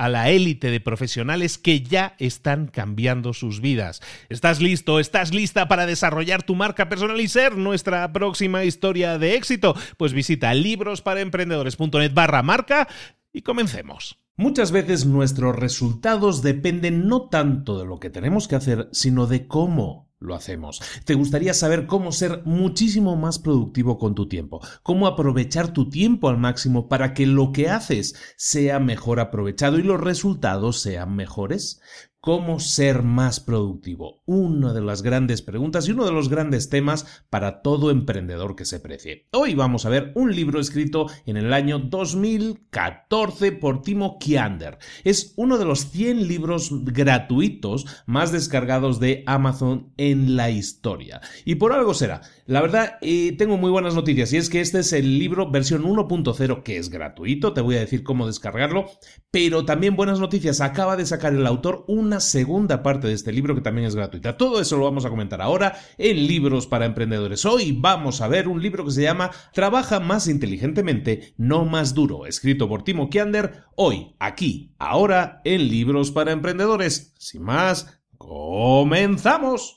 a la élite de profesionales que ya están cambiando sus vidas. ¿Estás listo? ¿Estás lista para desarrollar tu marca personal y ser nuestra próxima historia de éxito? Pues visita librosparaemprendedores.net barra marca y comencemos. Muchas veces nuestros resultados dependen no tanto de lo que tenemos que hacer, sino de cómo lo hacemos. ¿Te gustaría saber cómo ser muchísimo más productivo con tu tiempo? ¿Cómo aprovechar tu tiempo al máximo para que lo que haces sea mejor aprovechado y los resultados sean mejores? ¿Cómo ser más productivo? Una de las grandes preguntas y uno de los grandes temas para todo emprendedor que se precie. Hoy vamos a ver un libro escrito en el año 2014 por Timo Kiander. Es uno de los 100 libros gratuitos más descargados de Amazon en la historia. Y por algo será. La verdad, eh, tengo muy buenas noticias y es que este es el libro versión 1.0 que es gratuito. Te voy a decir cómo descargarlo. Pero también buenas noticias. Acaba de sacar el autor un una segunda parte de este libro que también es gratuita. Todo eso lo vamos a comentar ahora en Libros para Emprendedores. Hoy vamos a ver un libro que se llama Trabaja más inteligentemente, no más duro, escrito por Timo Kiander. Hoy, aquí, ahora, en Libros para Emprendedores. Sin más, comenzamos.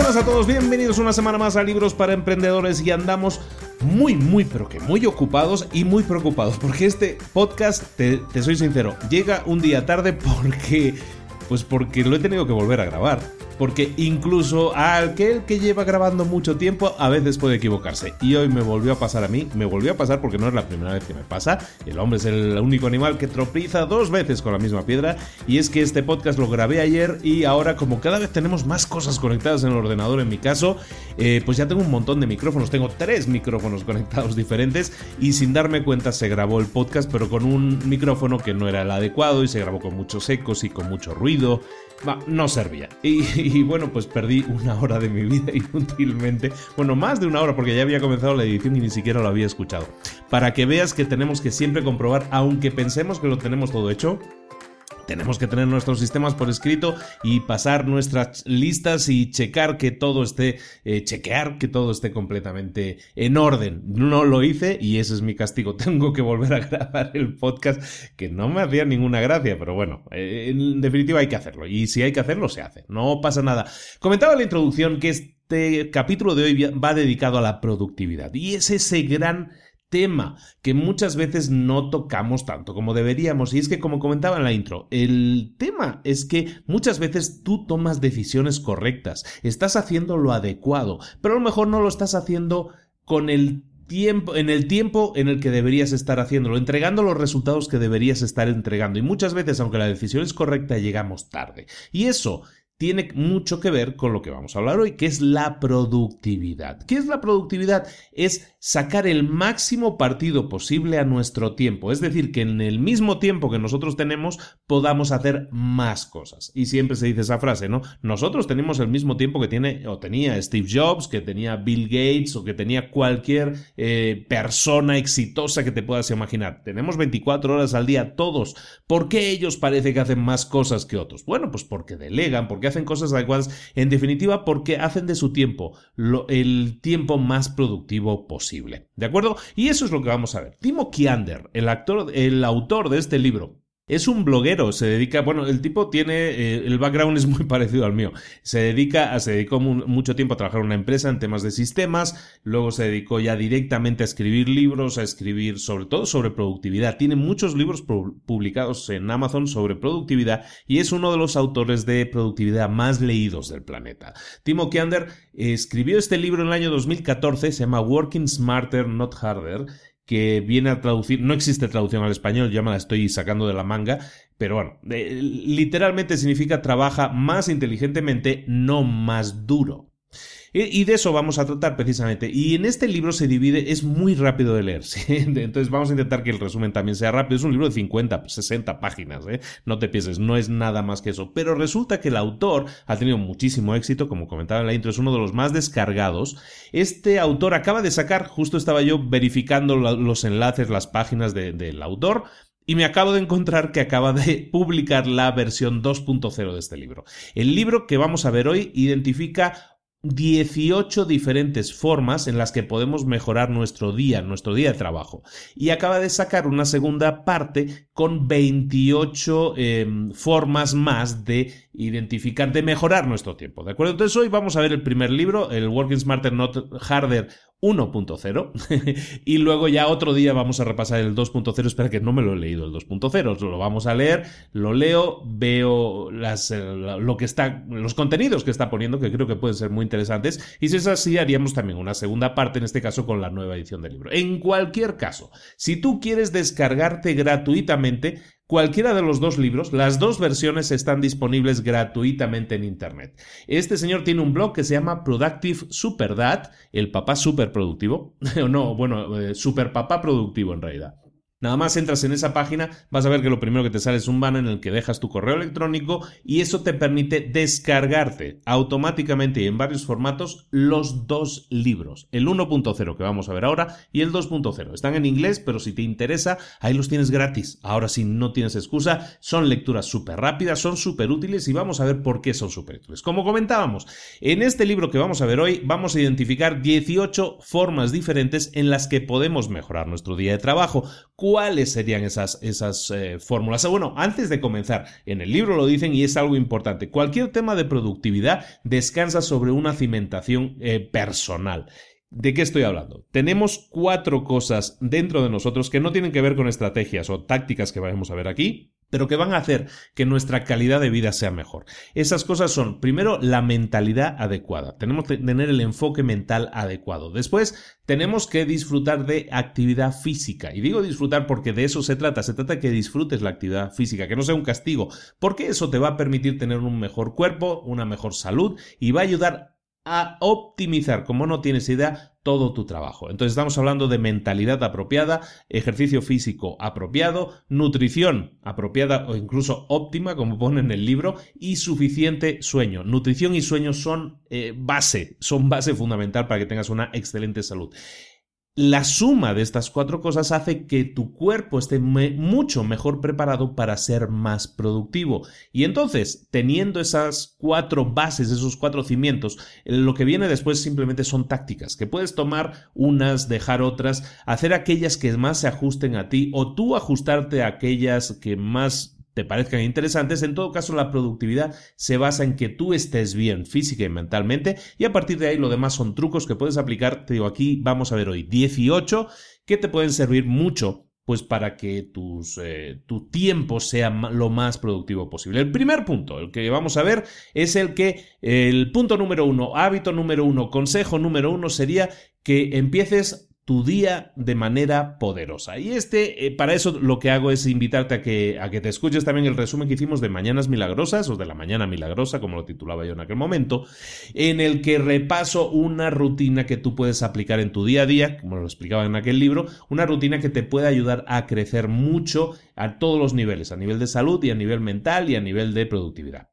Buenas a todos, bienvenidos una semana más a Libros para Emprendedores y andamos muy, muy, pero que muy ocupados y muy preocupados, porque este podcast, te, te soy sincero, llega un día tarde porque, pues porque lo he tenido que volver a grabar porque incluso aquel que lleva grabando mucho tiempo a veces puede equivocarse. Y hoy me volvió a pasar a mí, me volvió a pasar porque no es la primera vez que me pasa. El hombre es el único animal que tropieza dos veces con la misma piedra. Y es que este podcast lo grabé ayer y ahora como cada vez tenemos más cosas conectadas en el ordenador en mi caso, eh, pues ya tengo un montón de micrófonos, tengo tres micrófonos conectados diferentes y sin darme cuenta se grabó el podcast pero con un micrófono que no era el adecuado y se grabó con muchos ecos y con mucho ruido. No servía. Y, y, bueno, pues perdí una hora de mi vida inútilmente. Bueno, más de una hora porque ya había comenzado la edición y ni siquiera lo había escuchado. Para que veas que tenemos que siempre comprobar, aunque pensemos que lo tenemos todo hecho, tenemos que tener nuestros sistemas por escrito y pasar nuestras listas y checar que todo esté, eh, chequear que todo esté completamente en orden. No lo hice y ese es mi castigo. Tengo que volver a grabar el podcast que no me hacía ninguna gracia, pero bueno, eh, en definitiva hay que hacerlo y si hay que hacerlo se hace. No pasa nada. Comentaba en la introducción que este capítulo de hoy va dedicado a la productividad y es ese gran tema que muchas veces no tocamos tanto como deberíamos. Y es que, como comentaba en la intro, el tema es que muchas veces tú tomas decisiones correctas, estás haciendo lo adecuado, pero a lo mejor no lo estás haciendo con el tiempo, en el tiempo en el que deberías estar haciéndolo, entregando los resultados que deberías estar entregando. Y muchas veces, aunque la decisión es correcta, llegamos tarde. Y eso tiene mucho que ver con lo que vamos a hablar hoy, que es la productividad. ¿Qué es la productividad? Es sacar el máximo partido posible a nuestro tiempo, es decir, que en el mismo tiempo que nosotros tenemos podamos hacer más cosas. Y siempre se dice esa frase, ¿no? Nosotros tenemos el mismo tiempo que tiene o tenía Steve Jobs, que tenía Bill Gates o que tenía cualquier eh, persona exitosa que te puedas imaginar. Tenemos 24 horas al día todos. ¿Por qué ellos parece que hacen más cosas que otros? Bueno, pues porque delegan, porque hacen cosas adecuadas, en definitiva porque hacen de su tiempo el tiempo más productivo posible. ¿De acuerdo? Y eso es lo que vamos a ver. Timo Kiander, el, actor, el autor de este libro, es un bloguero, se dedica, bueno, el tipo tiene, eh, el background es muy parecido al mío. Se dedica, se dedicó mucho tiempo a trabajar en una empresa en temas de sistemas, luego se dedicó ya directamente a escribir libros, a escribir sobre todo sobre productividad. Tiene muchos libros publicados en Amazon sobre productividad y es uno de los autores de productividad más leídos del planeta. Timo Kiander escribió este libro en el año 2014, se llama Working Smarter, Not Harder que viene a traducir, no existe traducción al español, ya me la estoy sacando de la manga, pero bueno, literalmente significa trabaja más inteligentemente, no más duro. Y de eso vamos a tratar precisamente. Y en este libro se divide, es muy rápido de leer. Entonces vamos a intentar que el resumen también sea rápido. Es un libro de 50, 60 páginas. ¿eh? No te pienses, no es nada más que eso. Pero resulta que el autor ha tenido muchísimo éxito, como comentaba en la intro, es uno de los más descargados. Este autor acaba de sacar, justo estaba yo verificando los enlaces, las páginas del autor. Y me acabo de encontrar que acaba de publicar la versión 2.0 de este libro. El libro que vamos a ver hoy identifica 18 diferentes formas en las que podemos mejorar nuestro día, nuestro día de trabajo. Y acaba de sacar una segunda parte con 28 em, formas más de identificar, de mejorar nuestro tiempo. ¿De acuerdo? Entonces hoy vamos a ver el primer libro, el Working Smarter Not Harder 1.0 y luego ya otro día vamos a repasar el 2.0 espera que no me lo he leído el 2.0 lo vamos a leer lo leo veo las, eh, lo que está los contenidos que está poniendo que creo que pueden ser muy interesantes. Y si es así haríamos también una segunda parte en este caso con la nueva edición del libro. En cualquier caso si tú quieres descargarte gratuitamente Cualquiera de los dos libros, las dos versiones están disponibles gratuitamente en Internet. Este señor tiene un blog que se llama Productive Super Dad, el papá super productivo. no, bueno, eh, super papá productivo en realidad. Nada más entras en esa página, vas a ver que lo primero que te sale es un banner en el que dejas tu correo electrónico y eso te permite descargarte automáticamente y en varios formatos los dos libros, el 1.0 que vamos a ver ahora y el 2.0. Están en inglés, pero si te interesa, ahí los tienes gratis. Ahora sí, no tienes excusa, son lecturas súper rápidas, son súper útiles y vamos a ver por qué son súper útiles. Como comentábamos, en este libro que vamos a ver hoy vamos a identificar 18 formas diferentes en las que podemos mejorar nuestro día de trabajo ¿Cuáles serían esas, esas eh, fórmulas? Bueno, antes de comenzar, en el libro lo dicen y es algo importante. Cualquier tema de productividad descansa sobre una cimentación eh, personal. ¿De qué estoy hablando? Tenemos cuatro cosas dentro de nosotros que no tienen que ver con estrategias o tácticas que vamos a ver aquí, pero que van a hacer que nuestra calidad de vida sea mejor. Esas cosas son, primero, la mentalidad adecuada. Tenemos que tener el enfoque mental adecuado. Después, tenemos que disfrutar de actividad física. Y digo disfrutar porque de eso se trata. Se trata que disfrutes la actividad física, que no sea un castigo, porque eso te va a permitir tener un mejor cuerpo, una mejor salud y va a ayudar a optimizar, como no tienes idea, todo tu trabajo. Entonces estamos hablando de mentalidad apropiada, ejercicio físico apropiado, nutrición apropiada o incluso óptima, como pone en el libro, y suficiente sueño. Nutrición y sueño son eh, base, son base fundamental para que tengas una excelente salud. La suma de estas cuatro cosas hace que tu cuerpo esté mucho mejor preparado para ser más productivo. Y entonces, teniendo esas cuatro bases, esos cuatro cimientos, lo que viene después simplemente son tácticas, que puedes tomar unas, dejar otras, hacer aquellas que más se ajusten a ti o tú ajustarte a aquellas que más te parezcan interesantes, en todo caso la productividad se basa en que tú estés bien física y mentalmente y a partir de ahí lo demás son trucos que puedes aplicar, te digo aquí vamos a ver hoy 18 que te pueden servir mucho pues para que tus, eh, tu tiempo sea lo más productivo posible. El primer punto, el que vamos a ver, es el que el punto número uno, hábito número uno, consejo número uno sería que empieces tu día de manera poderosa. Y este, eh, para eso lo que hago es invitarte a que, a que te escuches también el resumen que hicimos de Mañanas Milagrosas, o de la Mañana Milagrosa, como lo titulaba yo en aquel momento, en el que repaso una rutina que tú puedes aplicar en tu día a día, como lo explicaba en aquel libro, una rutina que te puede ayudar a crecer mucho a todos los niveles, a nivel de salud y a nivel mental y a nivel de productividad.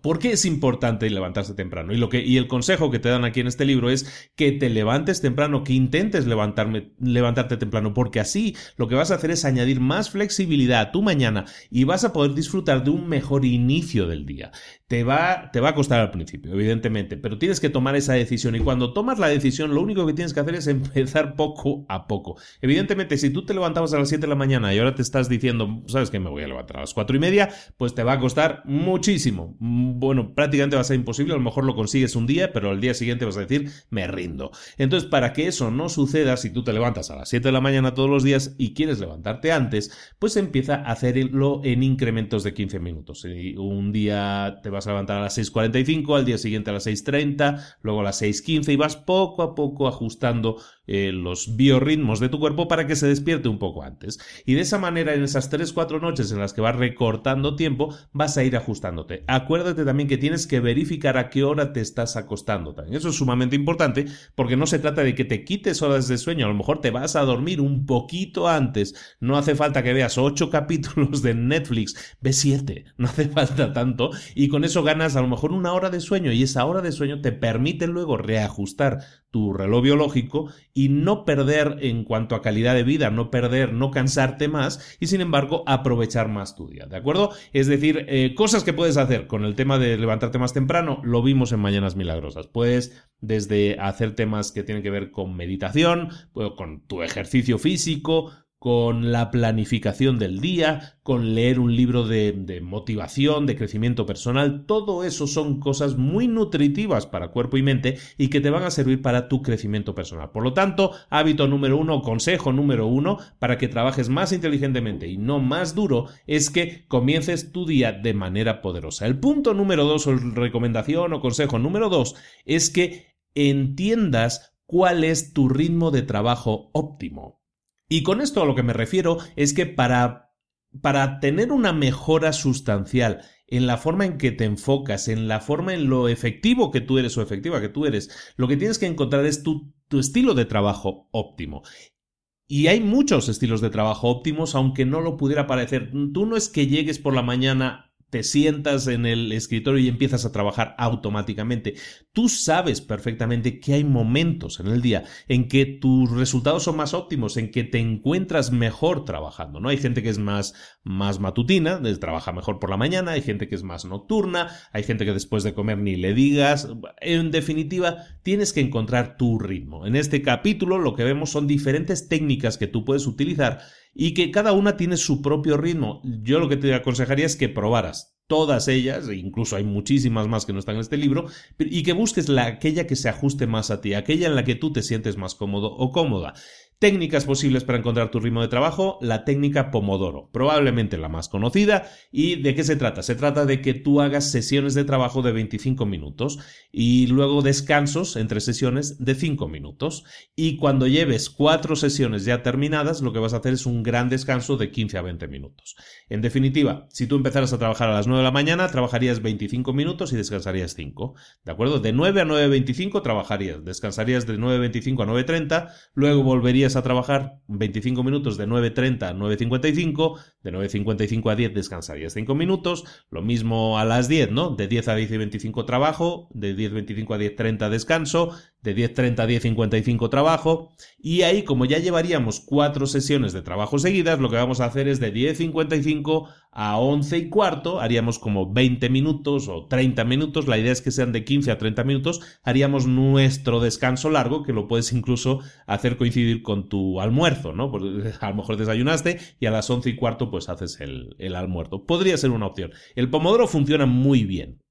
¿Por qué es importante levantarse temprano? Y, lo que, y el consejo que te dan aquí en este libro es que te levantes temprano, que intentes levantarme, levantarte temprano, porque así lo que vas a hacer es añadir más flexibilidad a tu mañana y vas a poder disfrutar de un mejor inicio del día. Te va, te va a costar al principio, evidentemente, pero tienes que tomar esa decisión y cuando tomas la decisión lo único que tienes que hacer es empezar poco a poco. Evidentemente, si tú te levantabas a las 7 de la mañana y ahora te estás diciendo, ¿sabes qué? Me voy a levantar a las 4 y media, pues te va a costar muchísimo bueno, prácticamente va a ser imposible, a lo mejor lo consigues un día, pero al día siguiente vas a decir, me rindo. Entonces, para que eso no suceda, si tú te levantas a las 7 de la mañana todos los días y quieres levantarte antes, pues empieza a hacerlo en incrementos de 15 minutos. Un día te vas a levantar a las 6.45, al día siguiente a las 6.30, luego a las 6.15 y vas poco a poco ajustando eh, los biorritmos de tu cuerpo para que se despierte un poco antes. Y de esa manera, en esas 3-4 noches en las que vas recortando tiempo, vas a ir ajustándote. Acuérdate también que tienes que verificar a qué hora te estás acostando. También. Eso es sumamente importante porque no se trata de que te quites horas de sueño. A lo mejor te vas a dormir un poquito antes. No hace falta que veas 8 capítulos de Netflix. Ve 7. No hace falta tanto. Y con ganas a lo mejor una hora de sueño. Y esa hora de sueño te permite luego reajustar tu reloj biológico y no perder en cuanto a calidad de vida, no perder, no cansarte más y sin embargo aprovechar más tu día, ¿de acuerdo? Es decir, eh, cosas que puedes hacer con el tema de levantarte más temprano, lo vimos en Mañanas Milagrosas. Puedes desde hacer temas que tienen que ver con meditación, con tu ejercicio físico, con la planificación del día, con leer un libro de, motivación, de crecimiento personal, todo eso son cosas muy nutritivas para cuerpo y mente y que te van a servir para tu crecimiento personal. Por lo tanto, hábito número uno, consejo número uno, para que trabajes más inteligentemente y no más duro, es que comiences tu día de manera poderosa. El punto número dos, o recomendación o consejo número dos, es que entiendas cuál es tu ritmo de trabajo óptimo. Y con esto a lo que me refiero es que para, para tener una mejora sustancial en la forma en que te enfocas, en la forma en lo efectivo que tú eres o efectiva que tú eres, lo que tienes que encontrar es tu, tu estilo de trabajo óptimo. Y hay muchos estilos de trabajo óptimos, aunque no lo pudiera parecer. Tú no es que llegues por la mañana te sientas en el escritorio y empiezas a trabajar automáticamente. Tú sabes perfectamente que hay momentos en el día en que tus resultados son más óptimos, en que te encuentras mejor trabajando, ¿no? Hay gente que es más, más matutina, trabaja mejor por la mañana, hay gente que es más nocturna, hay gente que después de comer ni le digas. En definitiva, tienes que encontrar tu ritmo. En este capítulo lo que vemos son diferentes técnicas que tú puedes utilizar y que cada una tiene su propio ritmo. Yo lo que te aconsejaría es que probaras todas ellas, e incluso hay muchísimas más que no están en este libro, y que busques la, aquella que se ajuste más a ti, aquella en la que tú te sientes más cómodo o cómoda. Técnicas posibles para encontrar tu ritmo de trabajo, la técnica Pomodoro, probablemente la más conocida. ¿Y de qué se trata? Se trata de que tú hagas sesiones de trabajo de 25 minutos y luego descansos entre sesiones de 5 minutos. Y cuando lleves cuatro sesiones ya terminadas, lo que vas a hacer es un gran descanso de 15 a 20 minutos. En definitiva, si tú empezaras a trabajar a las 9 de la mañana, trabajarías 25 minutos y descansarías 5. ¿De acuerdo? De 9 a 9.25 trabajarías, descansarías de 9.25 a 9.30, luego volverías a trabajar 25 minutos de 9.30 a 9.55, de 9.55 a 10 descansarías 5 minutos, lo mismo a las 10, ¿no? De 10 a 10 y 25 trabajo, de 10.25 a 10.30 descanso, de 10.30 a 10.55 trabajo, y ahí como ya llevaríamos cuatro sesiones de trabajo seguidas, lo que vamos a hacer es de 10.55 a 11 y cuarto, haríamos como 20 minutos o 30 minutos, la idea es que sean de 15 a 30 minutos, haríamos nuestro descanso largo, que lo puedes incluso hacer coincidir con tu almuerzo, ¿no? Pues a lo mejor desayunaste y a las 11 y cuarto pues haces el, el almuerzo. Podría ser una opción. El pomodoro funciona muy bien.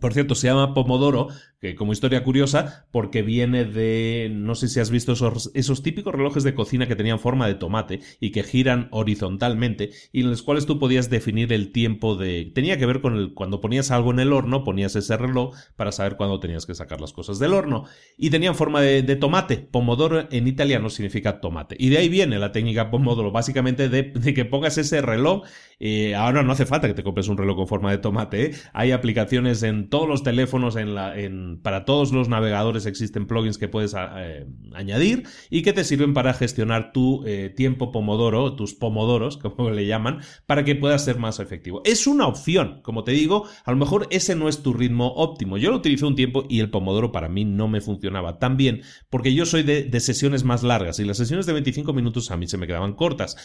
Por cierto, se llama Pomodoro que como historia curiosa, porque viene de, no sé si has visto esos, típicos relojes de cocina que tenían forma de tomate y que giran horizontalmente y en los cuales tú podías definir el tiempo de... Tenía que ver con el, cuando ponías algo en el horno, ponías ese reloj para saber cuándo tenías que sacar las cosas del horno. Y tenían forma de, tomate. Pomodoro en italiano significa tomate. Y de ahí viene la técnica Pomodoro, básicamente de, de que pongas ese reloj. Eh, ahora no hace falta que te compres un reloj con forma de tomate. ¿eh? Hay aplicaciones en todos los teléfonos, en la... En, para todos los navegadores existen plugins que puedes eh, añadir y que te sirven para gestionar tu eh, tiempo pomodoro, tus pomodoros, como le llaman, para que puedas ser más efectivo. Es una opción, como te digo, a lo mejor ese no es tu ritmo óptimo. Yo lo utilicé un tiempo y el pomodoro para mí no me funcionaba tan bien porque yo soy de, de sesiones más largas y las sesiones de 25 minutos a mí se me quedaban cortas.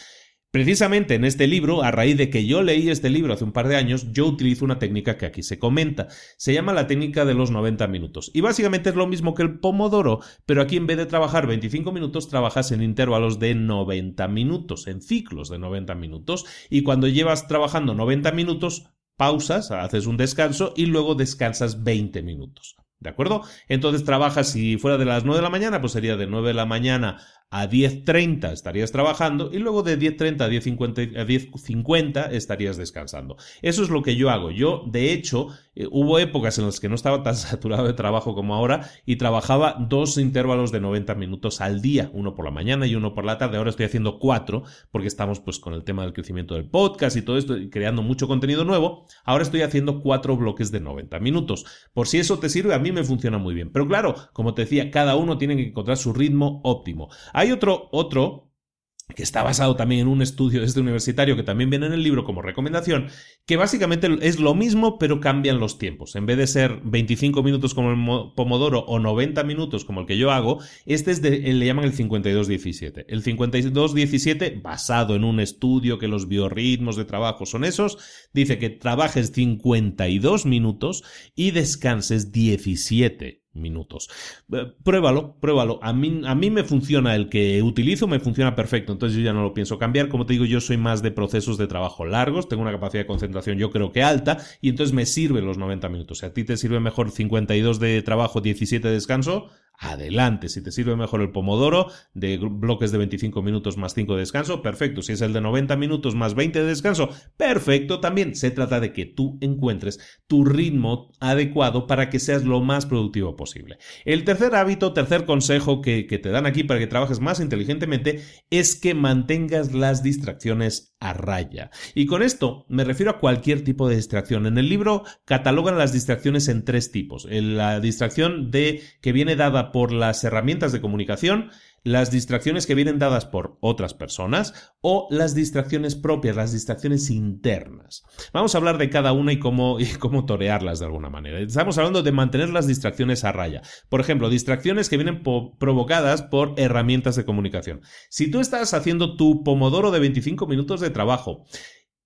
Precisamente en este libro, a raíz de que yo leí este libro hace un par de años, yo utilizo una técnica que aquí se comenta. Se llama la técnica de los 90 minutos. Y básicamente es lo mismo que el pomodoro, pero aquí en vez de trabajar 25 minutos, trabajas en intervalos de 90 minutos, en ciclos de 90 minutos. Y cuando llevas trabajando 90 minutos, pausas, haces un descanso y luego descansas 20 minutos. ¿De acuerdo? Entonces trabajas, si fuera de las 9 de la mañana, pues sería de 9 de la mañana a 10.30 estarías trabajando y luego de 10.30 a 10.50, a 10.50 estarías descansando. Eso es lo que yo hago. Yo, de hecho, eh, hubo épocas en las que no estaba tan saturado de trabajo como ahora y trabajaba dos intervalos de 90 minutos al día, uno por la mañana y uno por la tarde. Ahora estoy haciendo cuatro porque estamos pues con el tema del crecimiento del podcast y todo esto y creando mucho contenido nuevo. Ahora estoy haciendo cuatro bloques de 90 minutos. Por si eso te sirve, a mí me funciona muy bien. Pero claro, como te decía, cada uno tiene que encontrar su ritmo óptimo. Hay otro, otro que está basado también en un estudio de este universitario que también viene en el libro como recomendación, que básicamente es lo mismo pero cambian los tiempos. En vez de ser 25 minutos como el Pomodoro o 90 minutos como el que yo hago, este es de, le llaman el 52-17. El 52-17, basado en un estudio que los biorritmos de trabajo son esos, dice que trabajes 52 minutos y descanses 17 minutos. Eh, pruébalo, pruébalo. A mí, a mí me funciona el que utilizo, me funciona perfecto, entonces yo ya no lo pienso cambiar. Como te digo, yo soy más de procesos de trabajo largos, tengo una capacidad de concentración yo creo que alta y entonces me sirven los 90 minutos. Si a ti te sirve mejor 52 de trabajo, 17 de descanso, adelante. Si te sirve mejor el pomodoro de bloques de 25 minutos más 5 de descanso, perfecto. Si es el de 90 minutos más 20 de descanso, perfecto también. Se trata de que tú encuentres tu ritmo adecuado para que seas lo más productivo posible. El tercer hábito, tercer consejo que, que te dan aquí para que trabajes más inteligentemente es que mantengas las distracciones a raya. Y con esto me refiero a cualquier tipo de distracción. En el libro catalogan las distracciones en tres tipos. La distracción de que viene dada por las herramientas de comunicación, las distracciones que vienen dadas por otras personas o las distracciones propias, las distracciones internas. Vamos a hablar de cada una y cómo, y cómo torearlas de alguna manera. Estamos hablando de mantener las distracciones a raya. Por ejemplo, distracciones que vienen provocadas por herramientas de comunicación. Si tú estás haciendo tu pomodoro de 25 minutos de trabajo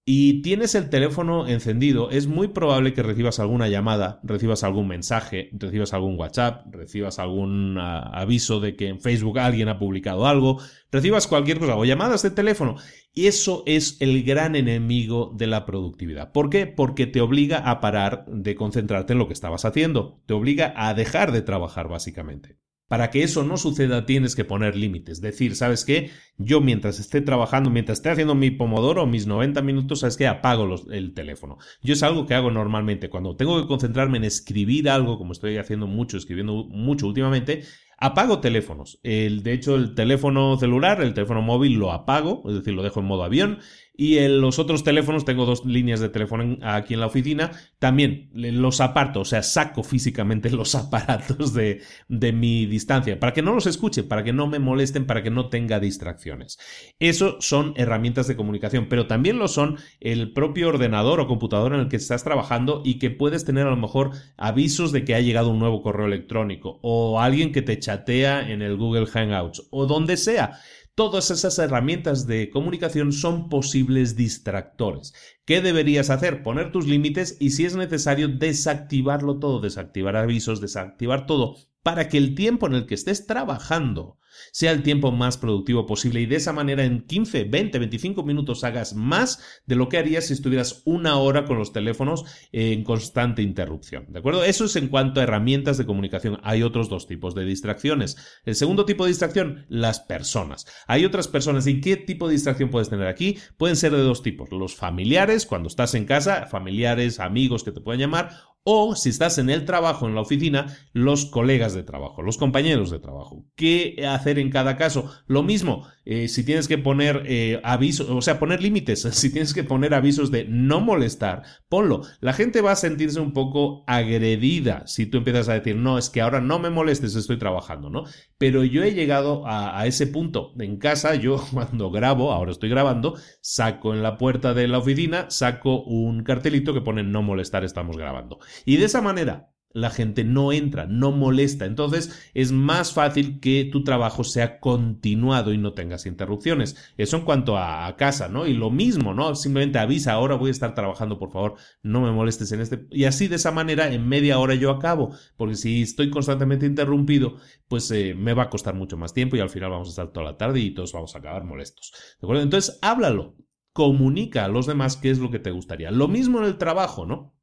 y tienes el teléfono encendido, es muy probable que recibas alguna llamada, recibas algún mensaje, recibas algún WhatsApp, recibas algún uh, aviso de que en Facebook alguien ha publicado algo, recibas cualquier cosa o llamadas de teléfono. Y eso es el gran enemigo de la productividad. ¿Por qué? Porque te obliga a parar de concentrarte en lo que estabas haciendo, te obliga a dejar de trabajar básicamente. Para que eso no suceda tienes que poner límites. Decir, ¿sabes qué? Yo mientras esté trabajando, mientras esté haciendo mi pomodoro, mis 90 minutos, ¿sabes qué? Apago el teléfono. Yo es algo que hago normalmente. Cuando tengo que concentrarme en escribir algo, como estoy haciendo mucho, escribiendo mucho últimamente, Apago teléfonos. El, de hecho, el teléfono celular, el teléfono móvil lo apago, es decir, lo dejo en modo avión y en los otros teléfonos, tengo dos líneas de teléfono aquí en la oficina, también los aparto, o sea, saco físicamente los aparatos de, de mi distancia, para que no los escuche, para que no me molesten, para que no tenga distracciones. Eso son herramientas de comunicación, pero también lo son el propio ordenador o computador en el que estás trabajando y que puedes tener a lo mejor avisos de que ha llegado un nuevo correo electrónico o alguien que te chatea en el Google Hangouts o donde sea. Todas esas herramientas de comunicación son posibles distractores. ¿Qué deberías hacer? Poner tus límites y si es necesario desactivarlo todo, desactivar avisos, desactivar todo, para que el tiempo en el que estés trabajando sea el tiempo más productivo posible y de esa manera en 15, 20, 25 minutos hagas más de lo que harías si estuvieras una hora con los teléfonos en constante interrupción. ¿De acuerdo? Eso es en cuanto a herramientas de comunicación. Hay otros dos tipos de distracciones. El segundo tipo de distracción, las personas. Hay otras personas. ¿Y qué tipo de distracción puedes tener aquí? Pueden ser de dos tipos. Los familiares, cuando estás en casa, familiares, amigos que te puedan llamar, o si estás en el trabajo, en la oficina, los colegas de trabajo, los compañeros de trabajo. ¿Qué hacer en cada caso? Lo mismo, eh, si tienes que poner eh, avisos, o sea, poner límites, si tienes que poner avisos de no molestar, ponlo. La gente va a sentirse un poco agredida si tú empiezas a decir, no, es que ahora no me molestes, estoy trabajando, ¿no? Pero yo he llegado a, a ese punto. En casa, yo cuando grabo, ahora estoy grabando, saco en la puerta de la oficina, saco un cartelito que pone no molestar, estamos grabando. Y de esa manera la gente no entra, no molesta. Entonces es más fácil que tu trabajo sea continuado y no tengas interrupciones. Eso en cuanto a, casa, ¿no? Y lo mismo, ¿no? Simplemente avisa, ahora voy a estar trabajando, por favor, no me molestes en este. Y así de esa manera, en media hora yo acabo. Porque si estoy constantemente interrumpido, pues eh, me va a costar mucho más tiempo y al final vamos a estar toda la tarde y todos vamos a acabar molestos. ¿De acuerdo? Entonces háblalo. Comunica a los demás qué es lo que te gustaría. Lo mismo en el trabajo, ¿no?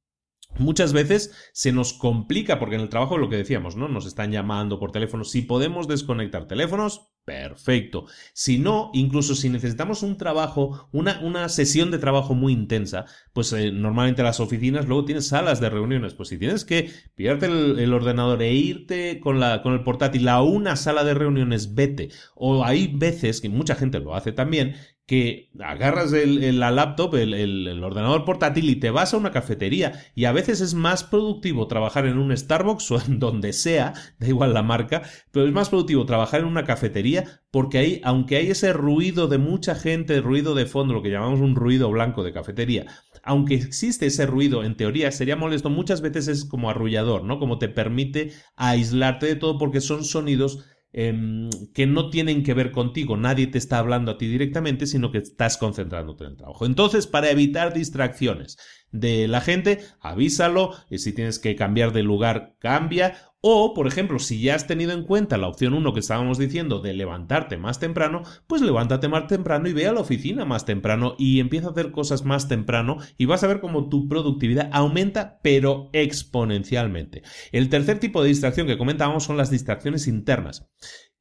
Muchas veces se nos complica porque en el trabajo lo que decíamos, ¿no? Nos están llamando por teléfono. Si podemos desconectar teléfonos, perfecto. Si no, incluso si necesitamos un trabajo, una, una sesión de trabajo muy intensa, pues eh, normalmente las oficinas luego tienes salas de reuniones. Pues si tienes que pillarte el, ordenador e irte con, la, con el portátil a una sala de reuniones, vete. O hay veces, que mucha gente lo hace también, que agarras el, la laptop, el, ordenador portátil y te vas a una cafetería. Y a veces es más productivo trabajar en un Starbucks o en donde sea, da igual la marca, pero es más productivo trabajar en una cafetería porque ahí, aunque hay ese ruido de mucha gente, ruido de fondo, lo que llamamos un ruido blanco de cafetería, aunque existe ese ruido, en teoría sería molesto, muchas veces es como arrullador, ¿no? Como te permite aislarte de todo porque son sonidos Em, que no tienen que ver contigo, nadie te está hablando a ti directamente, sino que estás concentrándote en el trabajo. Entonces, para evitar distracciones de la gente, avísalo, si tienes que cambiar de lugar, cambia, o, por ejemplo, si ya has tenido en cuenta la opción 1 que estábamos diciendo de levantarte más temprano, pues levántate más temprano y ve a la oficina más temprano y empieza a hacer cosas más temprano y vas a ver cómo tu productividad aumenta, pero exponencialmente. El tercer tipo de distracción que comentábamos son las distracciones internas.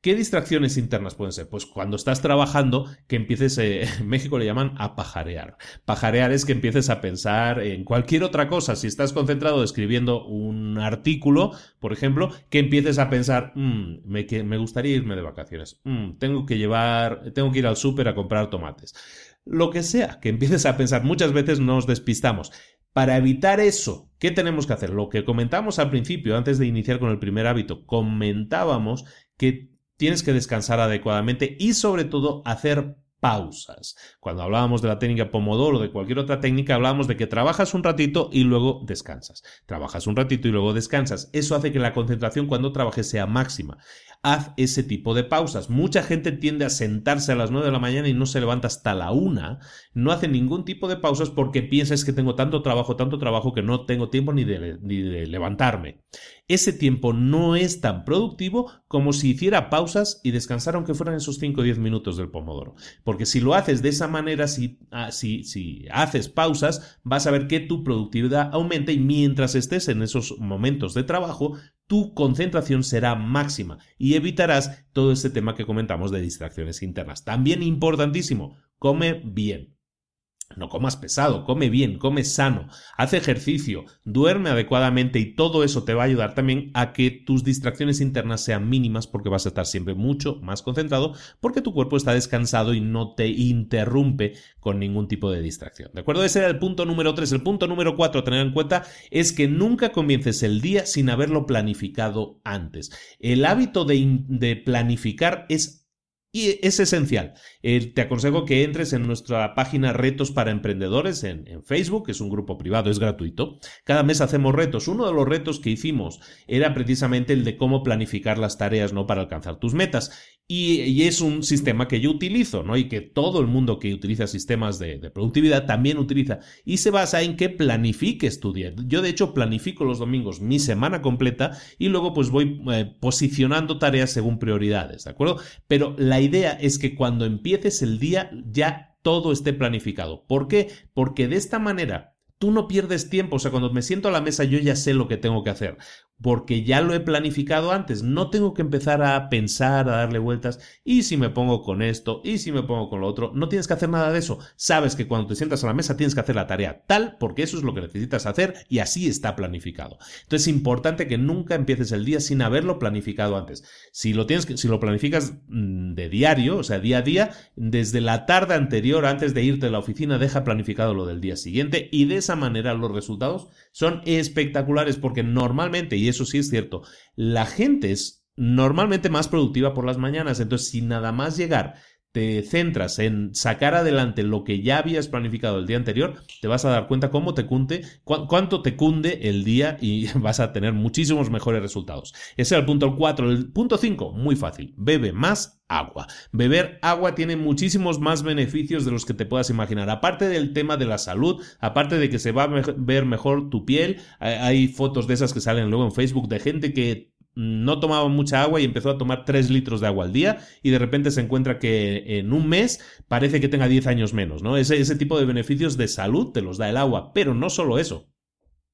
¿Qué distracciones internas pueden ser? Pues cuando estás trabajando, que empieces, eh, en México le llaman a pajarear. Pajarear es que empieces a pensar en cualquier otra cosa. Si estás concentrado escribiendo un artículo, por ejemplo, que empieces a pensar, mm, me, me, gustaría irme de vacaciones, mm, tengo que llevar, tengo que ir al súper a comprar tomates. Lo que sea, que empieces a pensar, muchas veces nos despistamos. Para evitar eso, ¿qué tenemos que hacer? Lo que comentamos al principio, antes de iniciar con el primer hábito, comentábamos que tienes que descansar adecuadamente y sobre todo hacer pausas. Cuando hablábamos de la técnica Pomodoro o de cualquier otra técnica, hablábamos de que trabajas un ratito y luego descansas. Trabajas un ratito y luego descansas. Eso hace que la concentración cuando trabajes sea máxima haz ese tipo de pausas. Mucha gente tiende a sentarse a las 9 de la mañana y no se levanta hasta la 1, no hace ningún tipo de pausas porque piensa es que tengo tanto trabajo, tanto trabajo que no tengo tiempo ni de, ni de levantarme. Ese tiempo no es tan productivo como si hiciera pausas y descansara aunque fueran esos 5 o 10 minutos del pomodoro. Porque si lo haces de esa manera, si, ah, si, si haces pausas, vas a ver que tu productividad aumenta y mientras estés en esos momentos de trabajo, tu concentración será máxima y evitarás todo este tema que comentamos de distracciones internas. También importantísimo, come bien. No comas pesado, come bien, come sano, haz ejercicio, duerme adecuadamente y todo eso te va a ayudar también a que tus distracciones internas sean mínimas porque vas a estar siempre mucho más concentrado porque tu cuerpo está descansado y no te interrumpe con ningún tipo de distracción. ¿De acuerdo? Ese era el punto número 3. El punto número 4 a tener en cuenta es que nunca comiences el día sin haberlo planificado antes. El hábito de, de planificar es es esencial. Eh, te aconsejo que entres en nuestra página Retos para Emprendedores en, en, Facebook, es un grupo privado, es gratuito. Cada mes hacemos retos. Uno de los retos que hicimos era precisamente el de cómo planificar las tareas ¿no? para alcanzar tus metas. Y, es un sistema que yo utilizo, ¿no? Y que todo el mundo que utiliza sistemas de, productividad también utiliza. Y se basa en que planifiques tu día. Yo, de hecho, planifico los domingos mi semana completa y luego pues voy eh, posicionando tareas según prioridades, ¿de acuerdo? Pero la idea es que cuando empieces el día ya todo esté planificado. ¿Por qué? Porque de esta manera tú no pierdes tiempo. O sea, cuando me siento a la mesa yo ya sé lo que tengo que hacer porque ya lo he planificado antes. No tengo que empezar a pensar, a darle vueltas. Y si me pongo con esto, y si me pongo con lo otro. No tienes que hacer nada de eso. Sabes que cuando te sientas a la mesa tienes que hacer la tarea tal, porque eso es lo que necesitas hacer y así está planificado. Entonces es importante que nunca empieces el día sin haberlo planificado antes. Si lo tienes, si lo planificas mm, de diario, o sea, día a día, desde la tarde anterior, antes de irte a la oficina, deja planificado lo del día siguiente y de esa manera los resultados son espectaculares porque normalmente, y eso sí es cierto, la gente es normalmente más productiva por las mañanas, entonces si nada más llegar te centras en sacar adelante lo que ya habías planificado el día anterior, te vas a dar cuenta cómo te cunde, cuánto te cunde el día y vas a tener muchísimos mejores resultados. Ese es el punto 4. El punto 5, muy fácil, bebe más agua. Beber agua tiene muchísimos más beneficios de los que te puedas imaginar. Aparte del tema de la salud, aparte de que se va a ver mejor tu piel, hay fotos de esas que salen luego en Facebook de gente que no tomaba mucha agua y empezó a tomar 3 litros de agua al día y de repente se encuentra que en un mes parece que tenga 10 años menos, ¿no? Ese, ese tipo de beneficios de salud te los da el agua, pero no solo eso.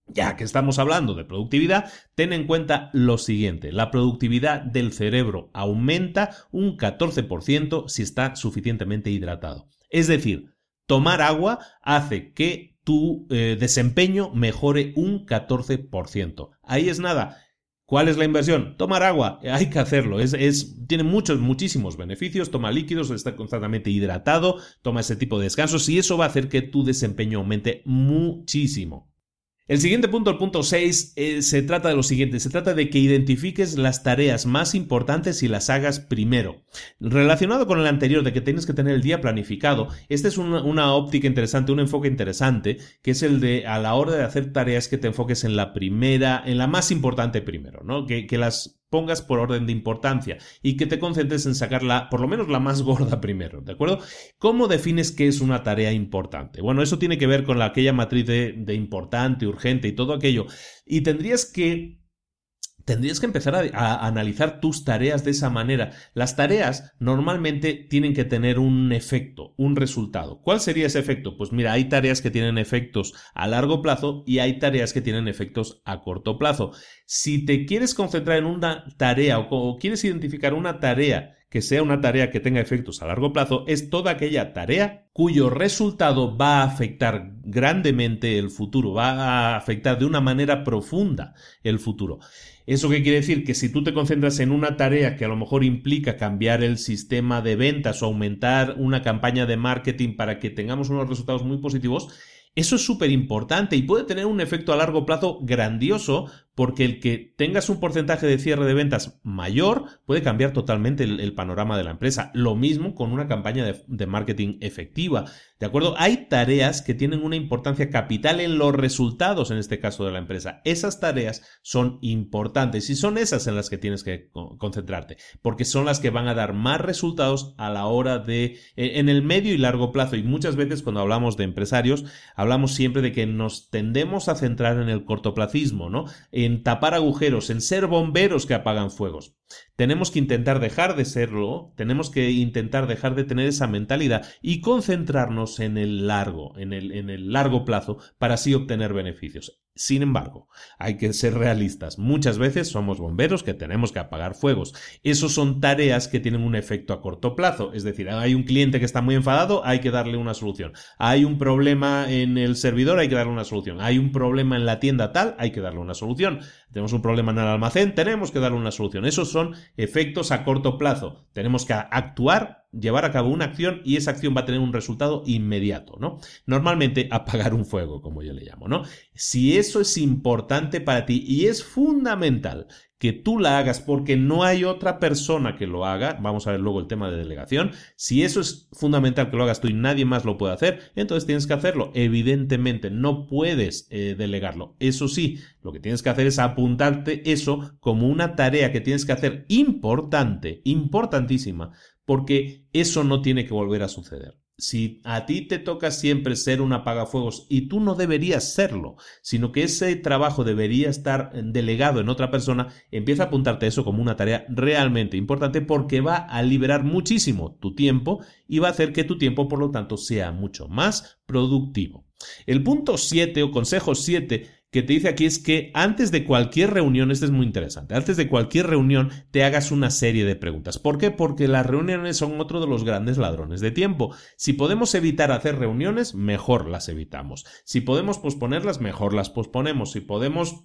Ya que estamos hablando de productividad, ten en cuenta lo siguiente, la productividad del cerebro aumenta un 14% si está suficientemente hidratado. Es decir, tomar agua hace que tu eh, desempeño mejore un 14%. Ahí es nada, ¿Cuál es la inversión? Tomar agua. Hay que hacerlo. Es, tiene muchos, muchísimos beneficios. Toma líquidos, está constantemente hidratado, toma ese tipo de descansos y eso va a hacer que tu desempeño aumente muchísimo. El siguiente punto, el punto 6, eh, se trata de lo siguiente, se trata de que identifiques las tareas más importantes y las hagas primero. Relacionado con el anterior de que tienes que tener el día planificado, esta es una, óptica interesante, un enfoque interesante, que es el de a la hora de hacer tareas que te enfoques en la primera, en la más importante primero, ¿no? Que, que las pongas por orden de importancia y que te concentres en sacarla, por lo menos la más gorda primero, ¿de acuerdo? ¿Cómo defines qué es una tarea importante? Bueno, eso tiene que ver con la, aquella matriz de importante, urgente y todo aquello. Y tendrías que Tendrías que empezar a, analizar tus tareas de esa manera. Las tareas normalmente tienen que tener un efecto, un resultado. ¿Cuál sería ese efecto? Pues mira, hay tareas que tienen efectos a largo plazo y hay tareas que tienen efectos a corto plazo. Si te quieres concentrar en una tarea o quieres identificar una tarea que sea una tarea que tenga efectos a largo plazo, es toda aquella tarea cuyo resultado va a afectar grandemente el futuro, va a afectar de una manera profunda el futuro. ¿Eso qué quiere decir? Que si tú te concentras en una tarea que a lo mejor implica cambiar el sistema de ventas o aumentar una campaña de marketing para que tengamos unos resultados muy positivos, eso es súper importante y puede tener un efecto a largo plazo grandioso porque el que tengas un porcentaje de cierre de ventas mayor puede cambiar totalmente el, panorama de la empresa. Lo mismo con una campaña de, marketing efectiva. ¿De acuerdo? Hay tareas que tienen una importancia capital en los resultados, en este caso de la empresa. Esas tareas son importantes y son esas en las que tienes que concentrarte, porque son las que van a dar más resultados a la hora de, en el medio y largo plazo. Y muchas veces cuando hablamos de empresarios, hablamos siempre de que nos tendemos a centrar en el cortoplacismo, ¿no? En tapar agujeros, en ser bomberos que apagan fuegos. Tenemos que intentar dejar de serlo, tenemos que intentar dejar de tener esa mentalidad y concentrarnos en el largo, en el, en el largo plazo para así obtener beneficios. Sin embargo, hay que ser realistas. Muchas veces somos bomberos que tenemos que apagar fuegos. Esos son tareas que tienen un efecto a corto plazo. Es decir, hay un cliente que está muy enfadado, hay que darle una solución. Hay un problema en el servidor, hay que darle una solución. Hay un problema en la tienda tal, hay que darle una solución. Tenemos un problema en el almacén, tenemos que darle una solución. Esos son efectos a corto plazo. Tenemos que actuar, llevar a cabo una acción y esa acción va a tener un resultado inmediato, ¿no? Normalmente apagar un fuego, como yo le llamo, ¿no? Si eso es importante para ti y es fundamental que tú la hagas porque no hay otra persona que lo haga, vamos a ver luego el tema de delegación, si eso es fundamental que lo hagas tú y nadie más lo puede hacer, entonces tienes que hacerlo. Evidentemente, no puedes eh, delegarlo. Eso sí, lo que tienes que hacer es apuntarte eso como una tarea que tienes que hacer importante, importantísima, porque eso no tiene que volver a suceder si a ti te toca siempre ser un apagafuegos y tú no deberías serlo, sino que ese trabajo debería estar delegado en otra persona, empieza a apuntarte eso como una tarea realmente importante porque va a liberar muchísimo tu tiempo y va a hacer que tu tiempo, por lo tanto, sea mucho más productivo. El punto 7 o consejo 7 que te dice aquí es que antes de cualquier reunión, esto es muy interesante, antes de cualquier reunión te hagas una serie de preguntas. ¿Por qué? Porque las reuniones son otro de los grandes ladrones de tiempo. Si podemos evitar hacer reuniones, mejor las evitamos. Si podemos posponerlas, mejor las posponemos. Si podemos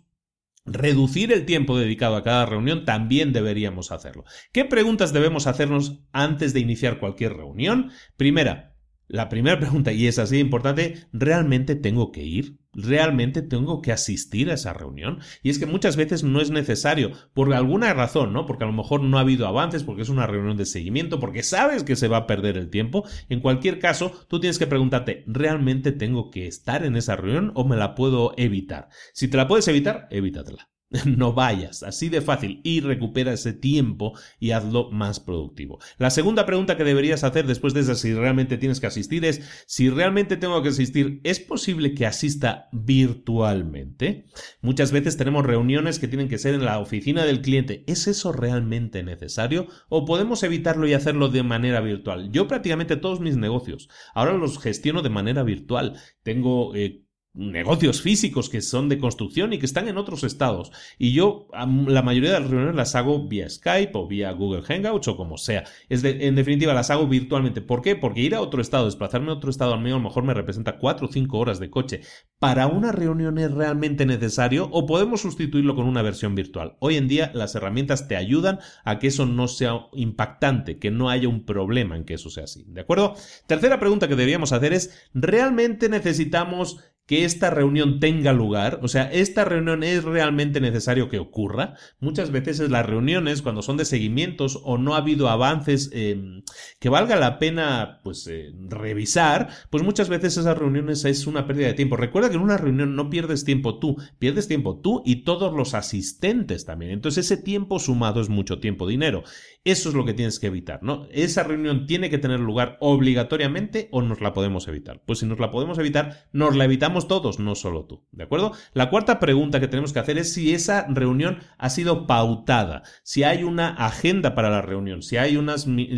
reducir el tiempo dedicado a cada reunión, también deberíamos hacerlo. ¿Qué preguntas debemos hacernos antes de iniciar cualquier reunión? Primera, la primera pregunta, y es así importante, ¿realmente tengo que ir? ¿Realmente tengo que asistir a esa reunión? Y es que muchas veces no es necesario, por alguna razón, ¿no? Porque a lo mejor no ha habido avances, porque es una reunión de seguimiento, porque sabes que se va a perder el tiempo. En cualquier caso, tú tienes que preguntarte, ¿realmente tengo que estar en esa reunión o me la puedo evitar? Si te la puedes evitar, evítatela. No vayas, así de fácil, y recupera ese tiempo y hazlo más productivo. La segunda pregunta que deberías hacer después de esa, si realmente tienes que asistir, es, si realmente tengo que asistir, ¿es posible que asista virtualmente? Muchas veces tenemos reuniones que tienen que ser en la oficina del cliente. ¿Es eso realmente necesario? ¿O podemos evitarlo y hacerlo de manera virtual? Yo prácticamente todos mis negocios ahora los gestiono de manera virtual. Tengo... Eh, negocios físicos que son de construcción y que están en otros estados. Y yo la mayoría de las reuniones las hago vía Skype o vía Google Hangouts o como sea. Es en definitiva, las hago virtualmente. ¿Por qué? Porque ir a otro estado, desplazarme a otro estado al menos a lo mejor me representa 4 o 5 horas de coche. ¿Para una reunión es realmente necesario o podemos sustituirlo con una versión virtual? Hoy en día las herramientas te ayudan a que eso no sea impactante, que no haya un problema en que eso sea así. ¿De acuerdo? Tercera pregunta que deberíamos hacer es, ¿realmente necesitamos que esta reunión tenga lugar, o sea, esta reunión es realmente necesario que ocurra. Muchas veces las reuniones, cuando son de seguimientos o no ha habido avances em, que valga la pena pues eh, revisar, pues muchas veces esas reuniones es una pérdida de tiempo. Recuerda que en una reunión no pierdes tiempo tú, pierdes tiempo tú y todos los asistentes también. Entonces ese tiempo sumado es mucho tiempo, dinero. Eso es lo que tienes que evitar, ¿no? Esa reunión tiene que tener lugar obligatoriamente o nos la podemos evitar. Pues si nos la podemos evitar, nos la evitamos todos, no solo tú, ¿de acuerdo? La cuarta pregunta que tenemos que hacer es si esa reunión ha sido pautada, si hay una agenda para la reunión, si hay,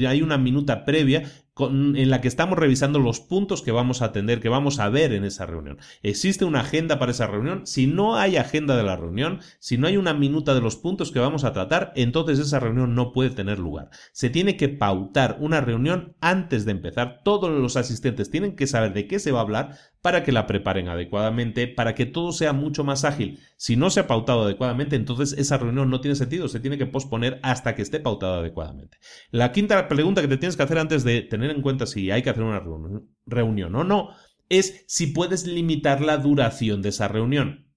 hay una minuta previa en la que estamos revisando los puntos que vamos a atender, que vamos a ver en esa reunión. ¿Existe una agenda para esa reunión? Si no hay agenda de la reunión, si no hay una minuta de los puntos que vamos a tratar, entonces esa reunión no puede tener lugar. Se tiene que pautar una reunión antes de empezar. Todos los asistentes tienen que saber de qué se va a hablar para que la preparen adecuadamente, para que todo sea mucho más ágil. Si no se ha pautado adecuadamente, entonces esa reunión no tiene sentido, se tiene que posponer hasta que esté pautada adecuadamente. La quinta pregunta que te tienes que hacer antes de tener en cuenta si hay que hacer una reunión o no, es si puedes limitar la duración de esa reunión.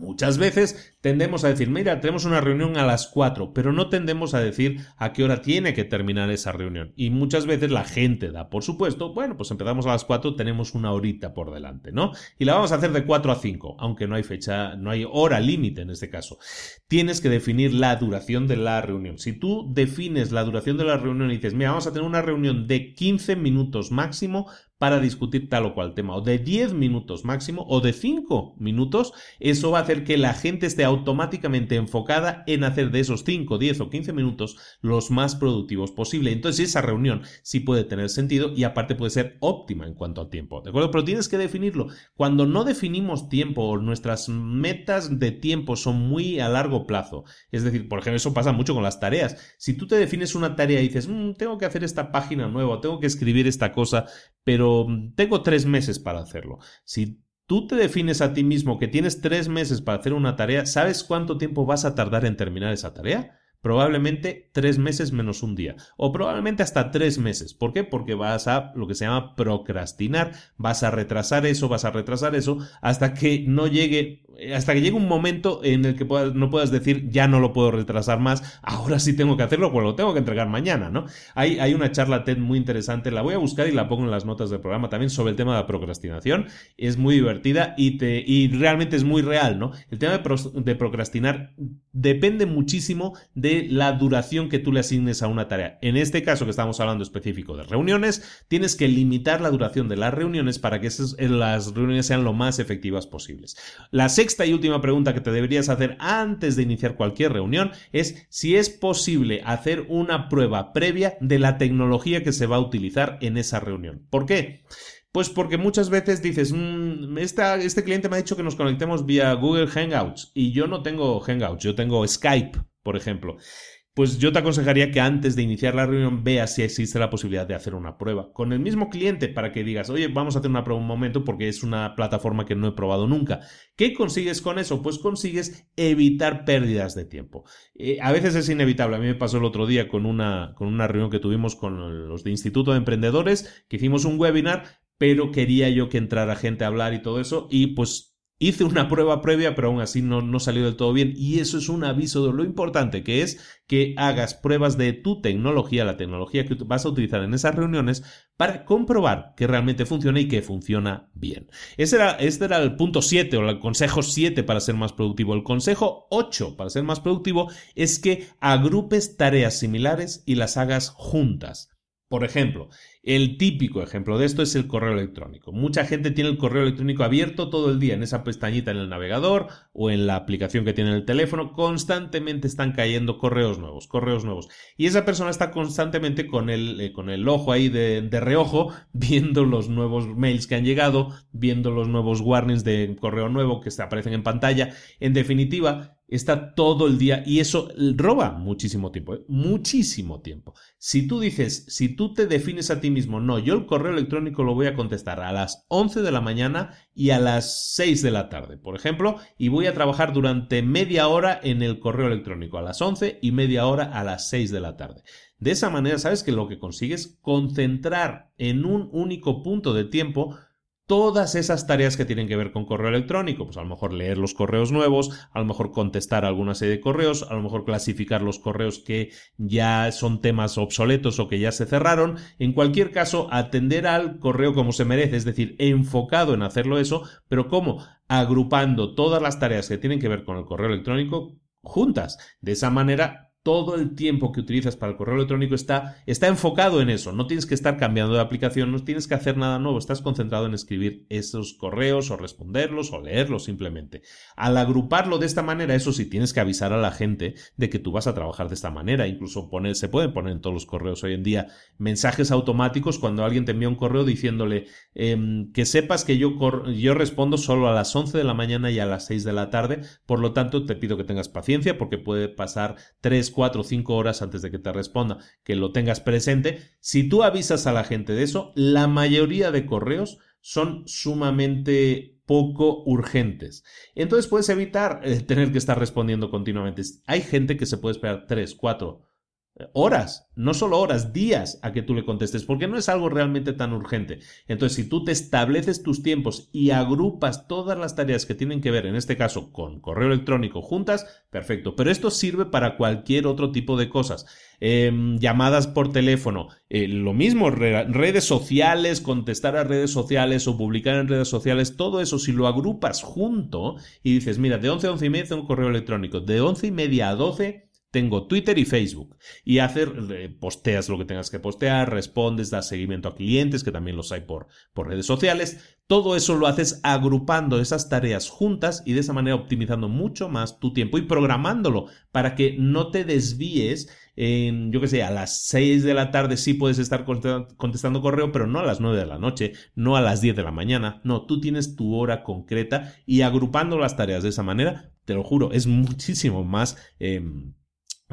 Muchas veces tendemos a decir, mira, tenemos una reunión a las 4, pero no tendemos a decir a qué hora tiene que terminar esa reunión. Y muchas veces la gente da, por supuesto, bueno, pues empezamos a las 4, tenemos una horita por delante, ¿no? Y la vamos a hacer de 4 a 5, aunque no hay fecha, no hay hora límite en este caso. Tienes que definir la duración de la reunión. Si tú defines la duración de la reunión y dices, mira, vamos a tener una reunión de 15 minutos máximo, para discutir tal o cual tema, o de 10 minutos máximo, o de 5 minutos, eso va a hacer que la gente esté automáticamente enfocada en hacer de esos 5, 10 o 15 minutos los más productivos posible. Entonces esa reunión sí puede tener sentido y aparte puede ser óptima en cuanto al tiempo, ¿de acuerdo? Pero tienes que definirlo. Cuando no definimos tiempo o nuestras metas de tiempo son muy a largo plazo, es decir, por ejemplo, eso pasa mucho con las tareas. Si tú te defines una tarea y dices, mm, tengo que hacer esta página nueva, tengo que escribir esta cosa, pero tengo tres meses para hacerlo. Si tú te defines a ti mismo que tienes tres meses para hacer una tarea, ¿sabes cuánto tiempo vas a tardar en terminar esa tarea? Probablemente tres meses menos un día. O probablemente hasta tres meses. ¿Por qué? Porque vas a lo que se llama procrastinar. Vas a retrasar eso, vas a retrasar eso, hasta que no llegue hasta que llegue un momento en el que no puedas decir ya no lo puedo retrasar más, ahora sí tengo que hacerlo, pues lo tengo que entregar mañana, ¿no? Hay, hay una charla TED muy interesante, la voy a buscar y la pongo en las notas del programa también sobre el tema de la procrastinación, es muy divertida y, te, y realmente es muy real, ¿no? El tema de, de procrastinar depende muchísimo de la duración que tú le asignes a una tarea. En este caso que estamos hablando específico de reuniones, tienes que limitar la duración de las reuniones para que esas, las reuniones sean lo más efectivas posibles. La sexta y última pregunta que te deberías hacer antes de iniciar cualquier reunión es si es posible hacer una prueba previa de la tecnología que se va a utilizar en esa reunión. ¿Por qué? Pues porque muchas veces dices, mmm, este cliente me ha dicho que nos conectemos vía Google Hangouts y yo no tengo Hangouts, yo tengo Skype, por ejemplo pues yo te aconsejaría que antes de iniciar la reunión veas si existe la posibilidad de hacer una prueba con el mismo cliente para que digas, oye, vamos a hacer una prueba un momento porque es una plataforma que no he probado nunca. ¿Qué consigues con eso? Pues consigues evitar pérdidas de tiempo. Eh, a veces es inevitable. A mí me pasó el otro día con una, con una reunión que tuvimos con los de Instituto de Emprendedores, que hicimos un webinar, pero quería yo que entrara gente a hablar y todo eso, y pues Hice una prueba previa, pero aún así no, no, salió del todo bien. Y eso es un aviso de lo importante que es que hagas pruebas de tu tecnología, la tecnología que vas a utilizar en esas reuniones, para comprobar que realmente funciona y que funciona bien. Ese era, este era el punto 7 o el consejo 7 para ser más productivo. El consejo 8 para ser más productivo es que agrupes tareas similares y las hagas juntas. Por ejemplo, el típico ejemplo de esto es el correo electrónico. Mucha gente tiene el correo electrónico abierto todo el día en esa pestañita en el navegador o en la aplicación que tiene en el teléfono. Constantemente están cayendo correos nuevos, correos nuevos. Y esa persona está constantemente con el, eh, con el ojo ahí de, de, reojo viendo los nuevos mails que han llegado, viendo los nuevos warnings de correo nuevo que se aparecen en pantalla. En definitiva, está todo el día y eso roba muchísimo tiempo, ¿eh? muchísimo tiempo. Si tú dices, si tú te defines a ti mismo, no, yo el correo electrónico lo voy a contestar a las 11 de la mañana y a las 6 de la tarde, por ejemplo, y voy a trabajar durante media hora en el correo electrónico, a las 11 y media hora a las 6 de la tarde. De esa manera, sabes que lo que consigues concentrar en un único punto de tiempo todas esas tareas que tienen que ver con correo electrónico, pues a lo mejor leer los correos nuevos, a lo mejor contestar alguna serie de correos, a lo mejor clasificar los correos que ya son temas obsoletos o que ya se cerraron, en cualquier caso atender al correo como se merece, es decir, enfocado en hacerlo eso, pero ¿cómo? Agrupando todas las tareas que tienen que ver con el correo electrónico juntas. De esa manera todo el tiempo que utilizas para el correo electrónico está, está enfocado en eso. No tienes que estar cambiando de aplicación, no tienes que hacer nada nuevo, estás concentrado en escribir esos correos o responderlos o leerlos simplemente. Al agruparlo de esta manera, eso sí, tienes que avisar a la gente de que tú vas a trabajar de esta manera. Incluso poner, se pueden poner en todos los correos hoy en día mensajes automáticos cuando alguien te envía un correo diciéndole em, que sepas que yo, yo respondo solo a las 11 de la mañana y a las 6 de la tarde, por lo tanto te pido que tengas paciencia porque puede pasar 3, cuatro o cinco horas antes de que te responda, que lo tengas presente. Si tú avisas a la gente de eso, la mayoría de correos son sumamente poco urgentes. Entonces puedes evitar eh, tener que estar respondiendo continuamente. Hay gente que se puede esperar tres, cuatro horas, no solo horas, días a que tú le contestes, porque no es algo realmente tan urgente. Entonces, si tú te estableces tus tiempos y agrupas todas las tareas que tienen que ver, en este caso, con correo electrónico juntas, perfecto. Pero esto sirve para cualquier otro tipo de cosas. Em, llamadas por teléfono, eh, lo mismo, redes sociales, contestar a redes sociales o publicar en redes sociales, todo eso, si lo agrupas junto y dices, mira, de 11 a 11 y media tengo correo electrónico, de 11 y media a 12 tengo Twitter y Facebook. Y hacer, eh, posteas lo que tengas que postear, respondes, das seguimiento a clientes, que también los hay por, por redes sociales. Todo eso lo haces agrupando esas tareas juntas y de esa manera optimizando mucho más tu tiempo y programándolo para que no te desvíes en, yo que sé, a las 6 de la tarde sí puedes estar contestando correo, pero no a las 9 de la noche, no a las 10 de la mañana. No, tú tienes tu hora concreta y agrupando las tareas de esa manera, te lo juro, es muchísimo más... Em,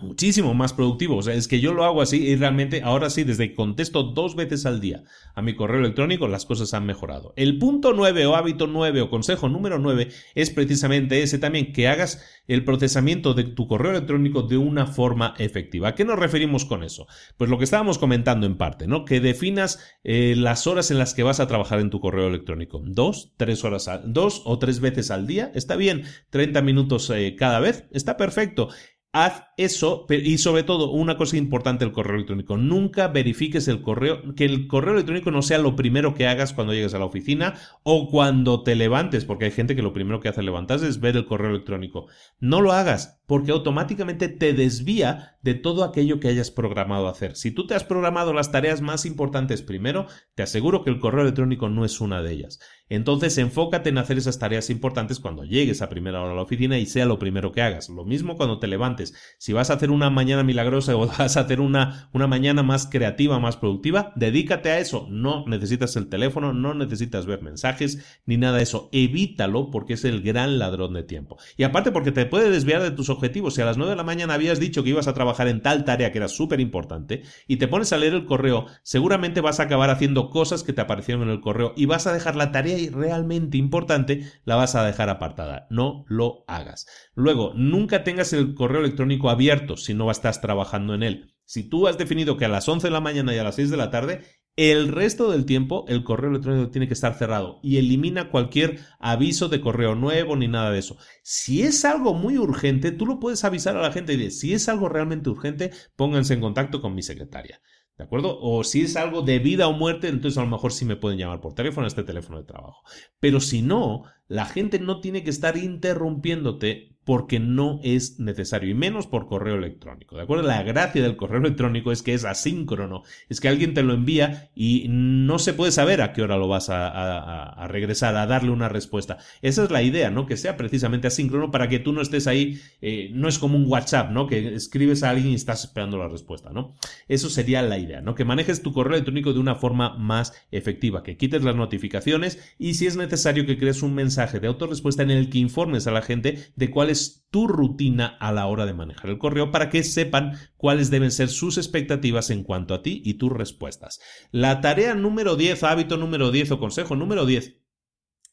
muchísimo más productivo. O sea, es que yo lo hago así y realmente ahora sí, desde que contesto dos veces al día a mi correo electrónico, las cosas han mejorado. El punto 9 o hábito 9 o consejo número 9 es precisamente ese también, que hagas el procesamiento de tu correo electrónico de una forma efectiva. ¿A qué nos referimos con eso? Pues lo que estábamos comentando en parte, ¿no? Que definas eh, las horas en las que vas a trabajar en tu correo electrónico. Dos, tres horas, dos o tres veces al día. Está bien. 30 minutos eh, cada vez. Está perfecto haz eso y sobre todo una cosa importante el correo electrónico. Nunca verifiques el correo, que el correo electrónico no sea lo primero que hagas cuando llegues a la oficina o cuando te levantes, porque hay gente que lo primero que hace levantarse es ver el correo electrónico. No lo hagas porque automáticamente te desvía de todo aquello que hayas programado hacer. Si tú te has programado las tareas más importantes primero, te aseguro que el correo electrónico no es una de ellas. Entonces enfócate en hacer esas tareas importantes cuando llegues a primera hora a la oficina y sea lo primero que hagas. Lo mismo cuando te levantes. Si vas a hacer una mañana milagrosa o vas a hacer una, una mañana más creativa, más productiva, dedícate a eso. No necesitas el teléfono, no necesitas ver mensajes ni nada de eso. Evítalo porque es el gran ladrón de tiempo. Y aparte porque te puede desviar de tus objetivos. Si a las 9 de la mañana habías dicho que ibas a trabajar en tal tarea que era súper importante y te pones a leer el correo, seguramente vas a acabar haciendo cosas que te aparecieron en el correo y vas a dejar la tarea realmente importante la vas a dejar apartada. No lo hagas. Luego, nunca tengas el correo electrónico abierto si no estás trabajando en él. Si tú has definido que a las 11 de la mañana y a las 6 de la tarde, el resto del tiempo el correo electrónico tiene que estar cerrado y elimina cualquier aviso de correo nuevo ni nada de eso. Si es algo muy urgente, tú lo puedes avisar a la gente y decir, si es algo realmente urgente, pónganse en contacto con mi secretaria. ¿De acuerdo? O si es algo de vida o muerte, entonces a lo mejor sí me pueden llamar por teléfono a este teléfono de trabajo. Pero si no, la gente no tiene que estar interrumpiéndote porque no es necesario, y menos por correo electrónico. ¿De acuerdo? La gracia del correo electrónico es que es asíncrono, es que alguien te lo envía y no se puede saber a qué hora lo vas a, regresar, a darle una respuesta. Esa es la idea, ¿no? Que sea precisamente asíncrono para que tú no estés ahí, eh, no es como un WhatsApp, ¿no? Que escribes a alguien y estás esperando la respuesta, ¿no? Eso sería la idea, ¿no? Que manejes tu correo electrónico de una forma más efectiva, que quites las notificaciones y si es necesario que crees un mensaje de autorrespuesta en el que informes a la gente de cuál es tu rutina a la hora de manejar el correo para que sepan cuáles deben ser sus expectativas en cuanto a ti y tus respuestas. La tarea número 10, hábito número 10 o consejo número 10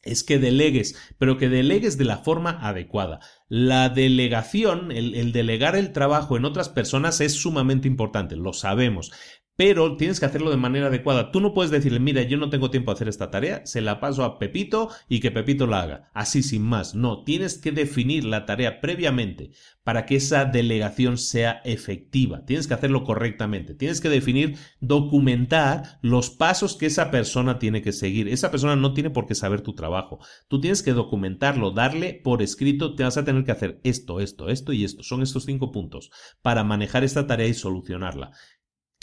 es que delegues, pero que delegues de la forma adecuada. La delegación, el, el, delegar el trabajo en otras personas es sumamente importante, lo sabemos, pero tienes que hacerlo de manera adecuada. Tú no puedes decirle, mira, yo no tengo tiempo a hacer esta tarea, se la paso a Pepito y que Pepito la haga. Así sin más. No, tienes que definir la tarea previamente para que esa delegación sea efectiva. Tienes que hacerlo correctamente. Tienes que definir, documentar los pasos que esa persona tiene que seguir. Esa persona no tiene por qué saber tu trabajo. Tú tienes que documentarlo, darle por escrito, te vas a tener que hacer esto, esto, esto y esto. Son estos cinco puntos para manejar esta tarea y solucionarla.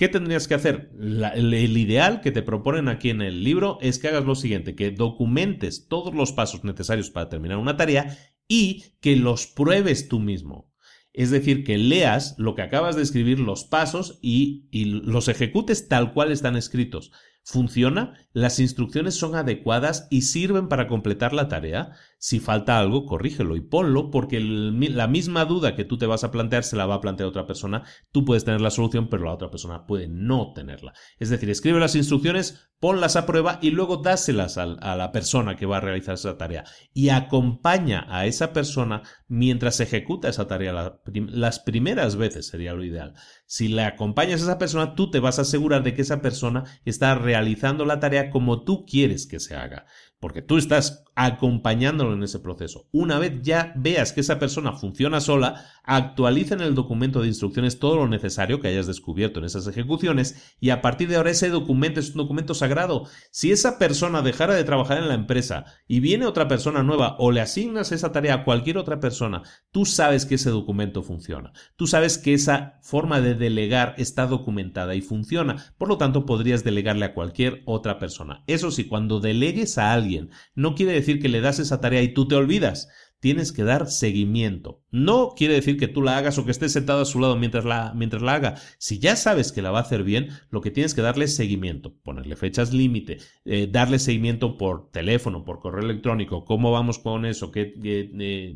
¿Qué tendrías que hacer? el, ideal que te proponen aquí en el libro es que hagas lo siguiente, que documentes todos los pasos necesarios para terminar una tarea y que los pruebes tú mismo. Es decir, que leas lo que acabas de escribir, los pasos y, los ejecutes tal cual están escritos. ¿Funciona? ¿Las instrucciones son adecuadas y sirven para completar la tarea? Si falta algo, corrígelo y ponlo porque la misma duda que tú te vas a plantear se la va a plantear otra persona. Tú puedes tener la solución, pero la otra persona puede no tenerla. Es decir, escribe las instrucciones, ponlas a prueba y luego dáselas a, la persona que va a realizar esa tarea. Y acompaña a esa persona mientras ejecuta esa tarea. las primeras veces sería lo ideal. Si le acompañas a esa persona, tú te vas a asegurar de que esa persona está realizando la tarea como tú quieres que se haga. porque tú estás acompañándolo en ese proceso. Una vez ya veas que esa persona funciona sola, actualiza en el documento de instrucciones todo lo necesario que hayas descubierto en esas ejecuciones y a partir de ahora ese documento es un documento sagrado. Si esa persona dejara de trabajar en la empresa y viene otra persona nueva o le asignas esa tarea a cualquier otra persona, tú sabes que ese documento funciona. Tú sabes que esa forma de delegar está documentada y funciona. Por lo tanto, podrías delegarle a cualquier otra persona. Eso sí, cuando delegues a alguien, no quiere decir que le das esa tarea y tú te olvidas. Tienes que dar seguimiento. No quiere decir que tú la hagas o que estés sentado a su lado mientras la, mientras la haga. Si ya sabes que la va a hacer bien, lo que tienes que darle es seguimiento. Ponerle fechas límite, eh, darle seguimiento por teléfono, por correo electrónico. ¿Cómo vamos con eso? ¿Qué, eh,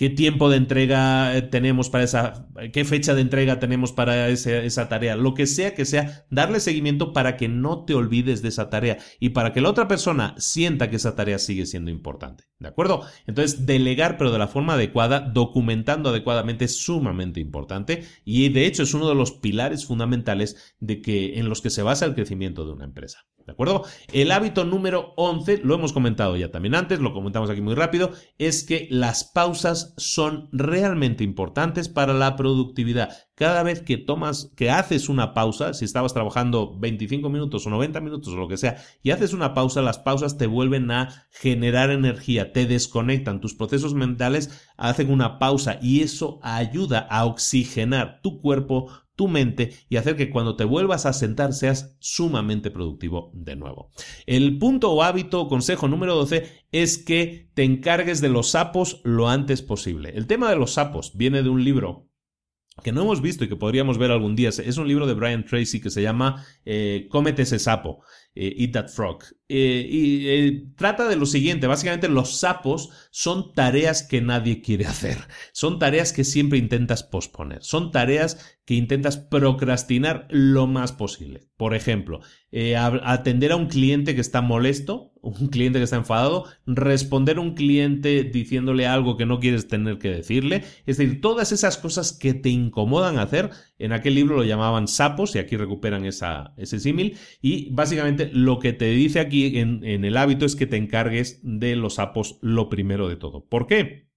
qué tiempo de entrega eh, tenemos para esa, qué fecha de entrega tenemos para esa tarea, lo que sea que sea, darle seguimiento para que no te olvides de esa tarea y para que la otra persona sienta que esa tarea sigue siendo importante. ¿De acuerdo? Entonces, delegar, pero de la forma adecuada, documentando adecuadamente es sumamente importante y de hecho es uno de los pilares fundamentales de que, en los que se basa el crecimiento de una empresa. ¿De acuerdo? El hábito número 11, lo hemos comentado ya también antes, lo comentamos aquí muy rápido, es que las pausas son realmente importantes para la productividad. Cada vez que tomas, que haces una pausa, si estabas trabajando 25 minutos o 90 minutos o lo que sea, y haces una pausa, las pausas te vuelven a generar energía, te desconectan, tus procesos mentales hacen una pausa y eso ayuda a oxigenar tu cuerpo, tu mente y hacer que cuando te vuelvas a sentar seas sumamente productivo de nuevo. El punto o hábito o consejo número 12 es que te encargues de los sapos lo antes posible. El tema de los sapos viene de un libro que no hemos visto y que podríamos ver algún día. Es un libro de Brian Tracy que se llama eh, Cómete ese sapo, eh, Eat That Frog. Eh, y trata de lo siguiente, básicamente los sapos son tareas que nadie quiere hacer, son tareas que siempre intentas posponer, son tareas que intentas procrastinar lo más posible. Por ejemplo, eh, atender a un cliente que está molesto, un cliente que está enfadado, responder a un cliente diciéndole algo que no quieres tener que decirle. Es decir, todas esas cosas que te incomodan hacer, en aquel libro lo llamaban sapos y aquí recuperan esa, ese símil. Y básicamente lo que te dice aquí en, en el hábito es que te encargues de los sapos lo primero de todo. ¿Por qué?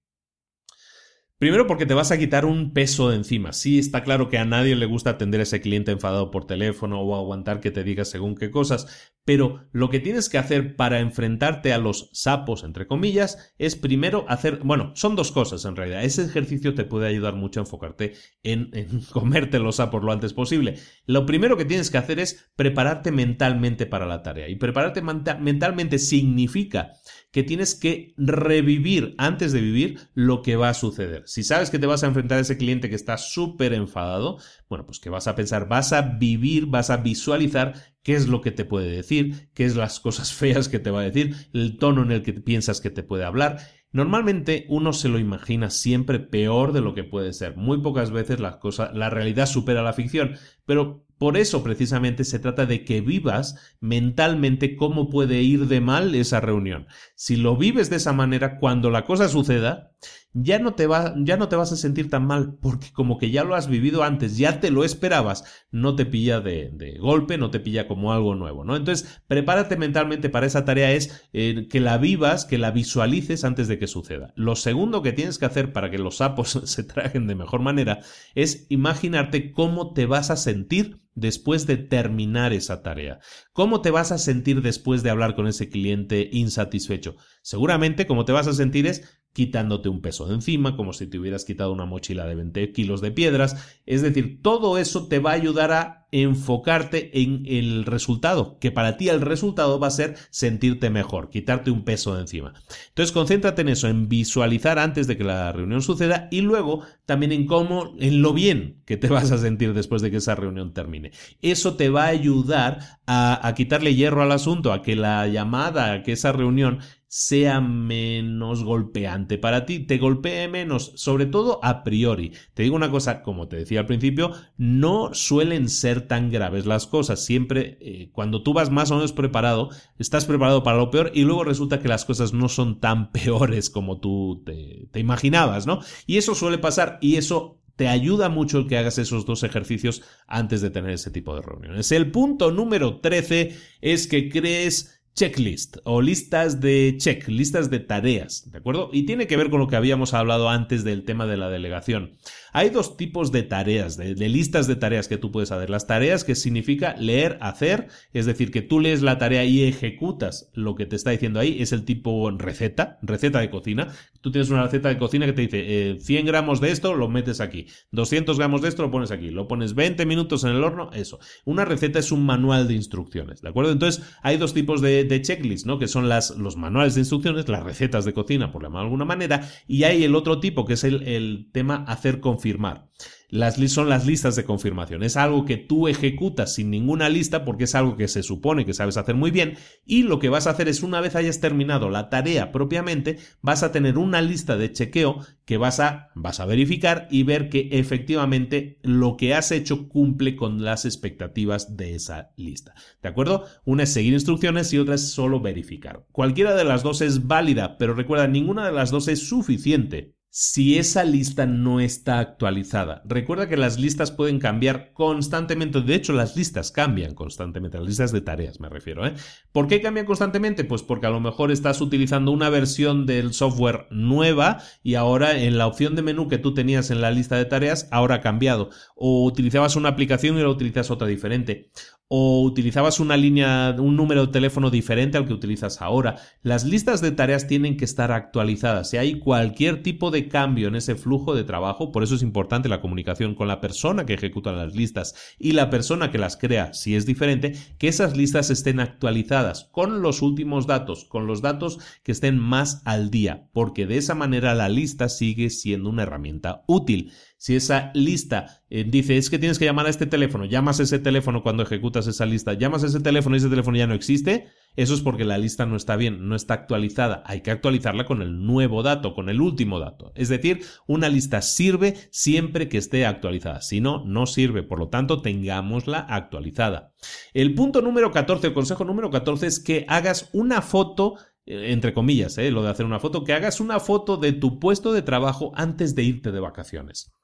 Primero porque te vas a quitar un peso de encima. Sí, está claro que a nadie le gusta atender a ese cliente enfadado por teléfono o aguantar que te diga según qué cosas, pero lo que tienes que hacer para enfrentarte a los sapos, entre comillas, es primero hacer, bueno, son dos cosas en realidad. Ese ejercicio te puede ayudar mucho a enfocarte en, comerte los sapos lo antes posible. Lo primero que tienes que hacer es prepararte mentalmente para la tarea. Y prepararte mentalmente significa que tienes que revivir antes de vivir lo que va a suceder. Si sabes que te vas a enfrentar a ese cliente que está súper enfadado, bueno, pues que vas a pensar, vas a vivir, vas a visualizar qué es lo que te puede decir, qué es las cosas feas que te va a decir, el tono en el que piensas que te puede hablar. Normalmente uno se lo imagina siempre peor de lo que puede ser. Muy pocas veces la, cosa, la realidad supera la ficción, pero por eso precisamente se trata de que vivas mentalmente cómo puede ir de mal esa reunión. Si lo vives de esa manera, cuando la cosa suceda, ya no te va, ya no te vas a sentir tan mal, porque como que ya lo has vivido antes, ya te lo esperabas, no te pilla de, de golpe, no te pilla como algo nuevo, ¿no? Entonces, prepárate mentalmente para esa tarea es eh, que la vivas, que la visualices antes de que suceda. Lo segundo que tienes que hacer para que los sapos se traguen de mejor manera es imaginarte cómo te vas a sentir después de terminar esa tarea? ¿Cómo te vas a sentir después de hablar con ese cliente insatisfecho? Seguramente como te vas a sentir es quitándote un peso de encima, como si te hubieras quitado una mochila de 20 kilos de piedras. Es decir, todo eso te va a ayudar a enfocarte en el resultado, que para ti el resultado va a ser sentirte mejor, quitarte un peso de encima. Entonces, concéntrate en eso, en visualizar antes de que la reunión suceda y luego también en cómo, en lo bien que te vas a sentir después de que esa reunión termine. Eso te va a ayudar a, a quitarle hierro al asunto, a que la llamada, a que esa reunión sea menos golpeante para ti, te golpee menos, sobre todo a priori. Te digo una cosa, como te decía al principio, no suelen ser tan graves las cosas. Siempre, eh, cuando tú vas más o menos preparado, estás preparado para lo peor y luego resulta que las cosas no son tan peores como tú te, te imaginabas, ¿no? Y eso suele pasar y eso te ayuda mucho el que hagas esos dos ejercicios antes de tener ese tipo de reuniones. El punto número 13 es que crees checklist o listas de check, listas de tareas, ¿de acuerdo? Y tiene que ver con lo que habíamos hablado antes del tema de la delegación. Hay dos tipos de tareas, de, listas de tareas que tú puedes hacer. Las tareas que significa leer, hacer, es decir, que tú lees la tarea y ejecutas lo que te está diciendo ahí, es el tipo receta, receta de cocina. Tú tienes una receta de cocina que te dice 100 eh, gramos de esto, lo metes aquí, 200 gramos de esto, lo pones aquí, lo pones 20 minutos en el horno, eso. Una receta es un manual de instrucciones, ¿de acuerdo? Entonces, hay dos tipos de, de checklist, ¿no? Que son las, los manuales de instrucciones, las recetas de cocina, por llamarlo de alguna manera, y hay el otro tipo, que es el, el tema hacer con confirmar. Las son las listas de confirmación. Es algo que tú ejecutas sin ninguna lista porque es algo que se supone que sabes hacer muy bien y lo que vas a hacer es una vez hayas terminado la tarea propiamente, vas a tener una lista de chequeo que vas a, vas a verificar y ver que efectivamente lo que has hecho cumple con las expectativas de esa lista. ¿De acuerdo? Una es seguir instrucciones y otra es solo verificar. Cualquiera de las dos es válida, pero recuerda, ninguna de las dos es suficiente si esa lista no está actualizada. Recuerda que las listas pueden cambiar constantemente. De hecho, las listas cambian constantemente. Las listas de tareas me refiero. ¿eh? ¿Por qué cambian constantemente? Pues porque a lo mejor estás utilizando una versión del software nueva y ahora en la opción de menú que tú tenías en la lista de tareas, ahora ha cambiado. O utilizabas una aplicación y ahora utilizas otra diferente o utilizabas una línea, un número de teléfono diferente al que utilizas ahora. Las listas de tareas tienen que estar actualizadas. Si hay cualquier tipo de cambio en ese flujo de trabajo, por eso es importante la comunicación con la persona que ejecuta las listas y la persona que las crea, si es diferente, que esas listas estén actualizadas con los últimos datos, con los datos que estén más al día, porque de esa manera la lista sigue siendo una herramienta útil. Si esa lista eh, dice es que tienes que llamar a este teléfono, llamas a ese teléfono cuando ejecutas esa lista, llamas a ese teléfono y ese teléfono ya no existe, eso es porque la lista no está bien, no está actualizada. Hay que actualizarla con el nuevo dato, con el último dato. Es decir, una lista sirve siempre que esté actualizada. Si no, no sirve. Por lo tanto, tengámosla actualizada. El punto número 14, el consejo número 14 es que hagas una foto entre comillas, eh, lo de hacer una foto, que hagas una foto de tu puesto de trabajo antes de irte de vacaciones.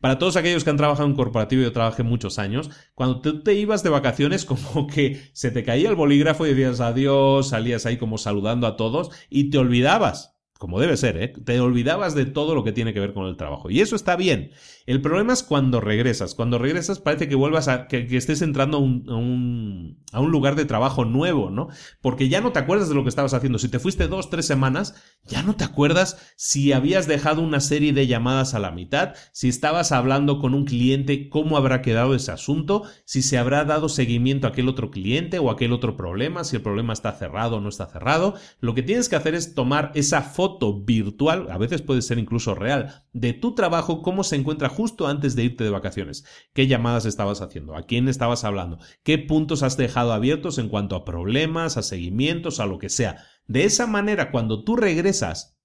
Para todos aquellos que han trabajado en corporativo y yo trabajé muchos años, cuando tú te ibas de vacaciones como que se te caía el bolígrafo y decías adiós, salías ahí como saludando a todos y te olvidabas como debe ser, ¿eh? te olvidabas de todo lo que tiene que ver con el trabajo. Y eso está bien. El problema es cuando regresas. Cuando regresas parece que vuelvas a que, estés entrando a un, a, un, lugar de trabajo nuevo, ¿no? Porque ya no te acuerdas de lo que estabas haciendo. Si te fuiste dos, tres semanas, ya no te acuerdas si habías dejado una serie de llamadas a la mitad, si estabas hablando con un cliente, cómo habrá quedado ese asunto, si se habrá dado seguimiento a aquel otro cliente o aquel otro problema, si el problema está cerrado o no está cerrado. Lo que tienes que hacer es tomar esa foto virtual, a veces puede ser incluso real, de tu trabajo, cómo se encuentra justo antes de irte de vacaciones, qué llamadas estabas haciendo, a quién estabas hablando, qué puntos has dejado abiertos en cuanto a problemas, a seguimientos, a lo que sea. De esa manera, cuando tú regresas,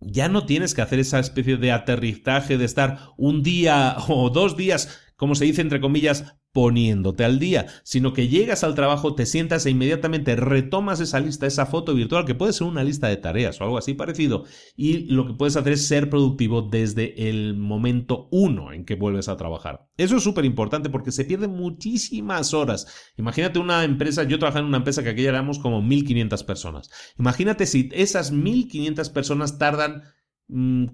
ya no tienes que hacer esa especie de aterrizaje de estar un día o dos días, como se dice entre comillas, poniéndote al día, sino que llegas al trabajo, te sientas e inmediatamente retomas esa lista, esa foto virtual, que puede ser una lista de tareas o algo así parecido, y lo que puedes hacer es ser productivo desde el momento uno en que vuelves a trabajar. Eso es súper importante porque se pierden muchísimas horas. Imagínate una empresa, yo trabajaba en una empresa que aquí éramos como 1500 personas. Imagínate si esas 1500 personas tardan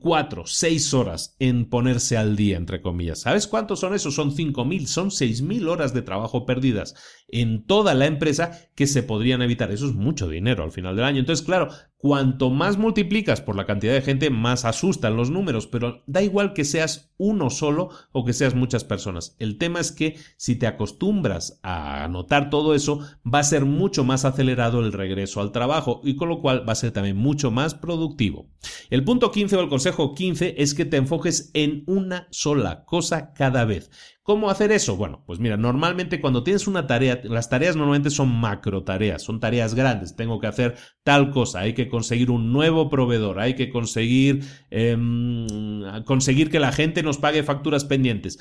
cuatro, seis horas en ponerse al día, entre comillas. ¿Sabes cuántos son esos? Son cinco mil, son seis mil horas de trabajo perdidas en toda la empresa que se podrían evitar. Eso es mucho dinero al final del año. Entonces, claro, Cuanto más multiplicas por la cantidad de gente, más asustan los números, pero da igual que seas uno solo o que seas muchas personas. El tema es que si te acostumbras a anotar todo eso, va a ser mucho más acelerado el regreso al trabajo y con lo cual va a ser también mucho más productivo. El punto 15 o el consejo 15 es que te enfoques en una sola cosa cada vez. ¿Cómo hacer eso? Bueno, pues mira, normalmente cuando tienes una tarea, las tareas normalmente son macro tareas, son tareas grandes. Tengo que hacer tal cosa, hay que conseguir un nuevo proveedor, hay que conseguir, em, conseguir que la gente nos pague facturas pendientes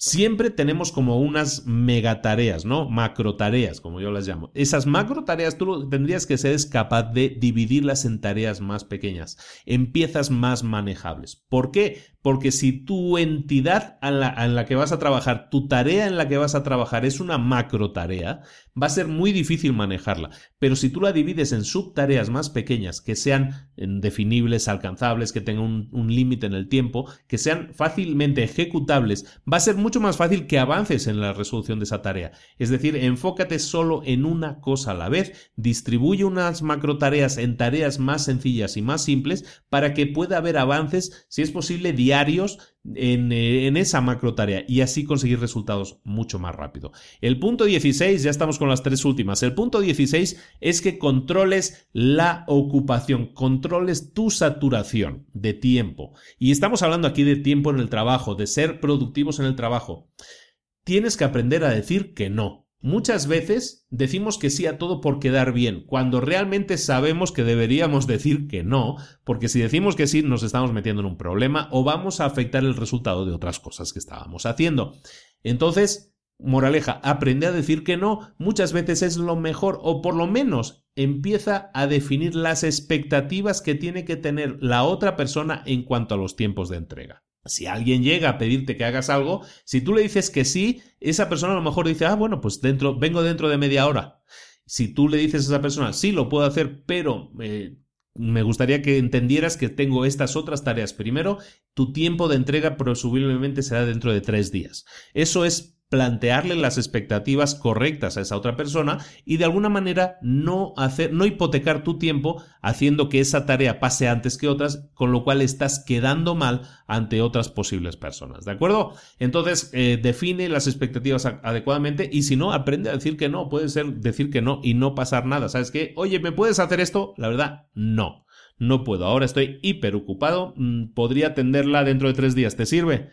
siempre tenemos como unas megatareas, ¿no? Macro tareas, como yo las llamo. Esas macro tareas tú tendrías que ser capaz de dividirlas en tareas más pequeñas, en piezas más manejables. ¿Por qué? Porque si tu entidad en la, que vas a trabajar, tu tarea en la que vas a trabajar es una macro tarea, va a ser muy difícil manejarla. Pero si tú la divides en subtareas más pequeñas, que sean definibles, alcanzables, que tengan un, un límite en el tiempo, que sean fácilmente ejecutables, va a ser mucho más fácil que avances en la resolución de esa tarea. Es decir, enfócate solo en una cosa a la vez, distribuye unas macro tareas en tareas más sencillas y más simples para que pueda haber avances, si es posible, diarios en, eh, en, esa macro tarea y así conseguir resultados mucho más rápido. El punto 16, ya estamos con las tres últimas. El punto 16 es que controles la ocupación, controles tu saturación de tiempo. Y estamos hablando aquí de tiempo en el trabajo, de ser productivos en el trabajo. Tienes que aprender a decir que no. Muchas veces decimos que sí a todo por quedar bien, cuando realmente sabemos que deberíamos decir que no, porque si decimos que sí nos estamos metiendo en un problema o vamos a afectar el resultado de otras cosas que estábamos haciendo. Entonces, moraleja, aprende a decir que no muchas veces es lo mejor o por lo menos empieza a definir las expectativas que tiene que tener la otra persona en cuanto a los tiempos de entrega. Si alguien llega a pedirte que hagas algo, si tú le dices que sí, esa persona a lo mejor dice, ah, bueno, pues dentro, vengo dentro de media hora. Si tú le dices a esa persona, sí, lo puedo hacer, pero eh, me gustaría que entendieras que tengo estas otras tareas. Primero, tu tiempo de entrega presumiblemente será dentro de tres días. Eso es plantearle las expectativas correctas a esa otra persona y de alguna manera no hacer, no hipotecar tu tiempo haciendo que esa tarea pase antes que otras, con lo cual estás quedando mal ante otras posibles personas. ¿De acuerdo? Entonces, eh, define las expectativas adecuadamente y si no, aprende a decir que no. Puede ser decir que no y no pasar nada. ¿Sabes qué? Oye, ¿me puedes hacer esto? La verdad, no. No puedo. Ahora estoy hiper ocupado. Mm, podría atenderla dentro de tres días. ¿Te sirve?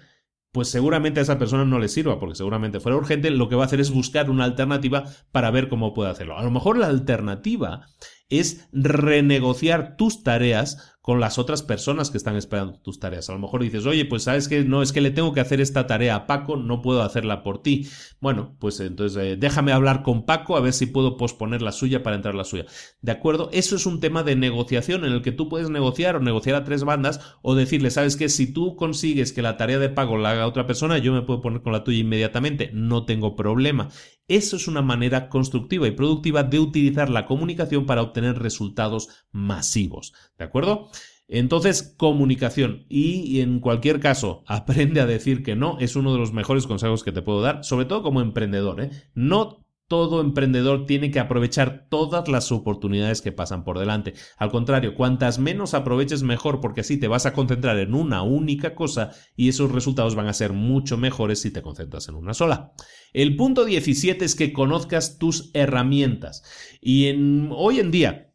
Pues seguramente a esa persona no le sirva, porque seguramente fuera urgente, lo que va a hacer es buscar una alternativa para ver cómo puede hacerlo. A lo mejor la alternativa es renegociar tus tareas con las otras personas que están esperando tus tareas. A lo mejor dices, oye, pues sabes que no, es que le tengo que hacer esta tarea a Paco, no puedo hacerla por ti. Bueno, pues entonces eh, déjame hablar con Paco a ver si puedo posponer la suya para entrar la suya. ¿De acuerdo? Eso es un tema de negociación en el que tú puedes negociar o negociar a tres bandas o decirle, sabes que si tú consigues que la tarea de pago la haga otra persona, yo me puedo poner con la tuya inmediatamente, no tengo problema. Eso es una manera constructiva y productiva de utilizar la comunicación para obtener resultados masivos. ¿De acuerdo? Entonces, comunicación y en cualquier caso, aprende a decir que no es uno de los mejores consejos que te puedo dar, sobre todo como emprendedor. ¿eh? No todo emprendedor tiene que aprovechar todas las oportunidades que pasan por delante. Al contrario, cuantas menos aproveches mejor porque así te vas a concentrar en una única cosa y esos resultados van a ser mucho mejores si te concentras en una sola. El punto 17 es que conozcas tus herramientas. Y hoy en día,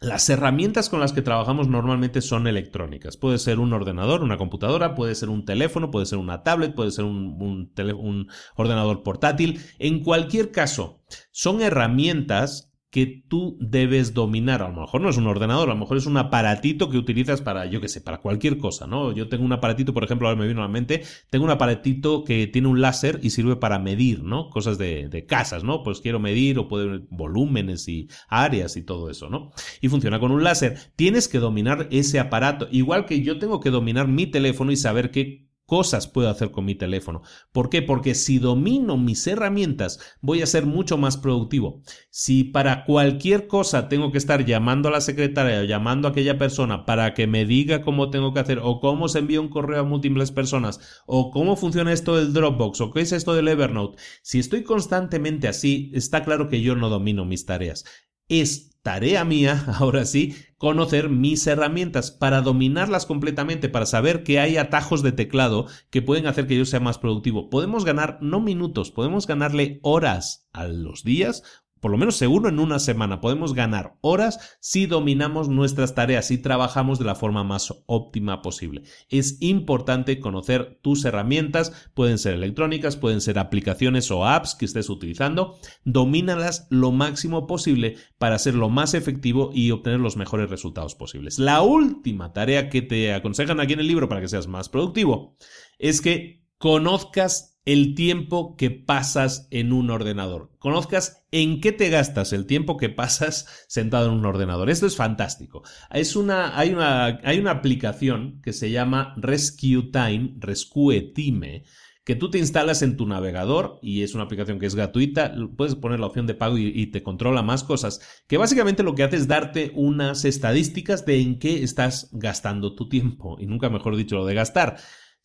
las herramientas con las que trabajamos normalmente son electrónicas. Puede ser un ordenador, una computadora, puede ser un teléfono, puede ser una tablet, puede ser un, ordenador portátil. En cualquier caso, son herramientas que tú debes dominar. A lo mejor no es un ordenador, a lo mejor es un aparatito que utilizas para, yo qué sé, para cualquier cosa, ¿no? Yo tengo un aparatito, por ejemplo, ahora me vino a la mente, tengo un aparatito que tiene un láser y sirve para medir, ¿no? Cosas de, de casas, ¿no? Pues quiero medir o puede volúmenes y áreas y todo eso, ¿no? Y funciona con un láser. Tienes que dominar ese aparato, igual que yo tengo que dominar mi teléfono y saber qué cosas puedo hacer con mi teléfono. ¿Por qué? Porque si domino mis herramientas voy a ser mucho más productivo. Si para cualquier cosa tengo que estar llamando a la secretaria o llamando a aquella persona para que me diga cómo tengo que hacer o cómo se envía un correo a múltiples personas o cómo funciona esto del Dropbox o qué es esto del Evernote, si estoy constantemente así, está claro que yo no domino mis tareas. Es tarea mía, ahora sí, conocer mis herramientas para dominarlas completamente, para saber que hay atajos de teclado que pueden hacer que yo sea más productivo. Podemos ganar no minutos, podemos ganarle horas a los días por lo menos seguro en una semana podemos ganar horas si dominamos nuestras tareas y trabajamos de la forma más óptima posible. Es importante conocer tus herramientas, pueden ser electrónicas, pueden ser aplicaciones o apps que estés utilizando, domínalas lo máximo posible para ser lo más efectivo y obtener los mejores resultados posibles. La última tarea que te aconsejan aquí en el libro para que seas más productivo es que conozcas el tiempo que pasas en un ordenador. Conozcas en qué te gastas el tiempo que pasas sentado en un ordenador. Esto es fantástico. Es una, hay, una, hay una aplicación que se llama Rescue Time, Rescue Time, que tú te instalas en tu navegador y es una aplicación que es gratuita, puedes poner la opción de pago y, te controla más cosas, que básicamente lo que hace es darte unas estadísticas de en qué estás gastando tu tiempo, y nunca mejor dicho lo de gastar.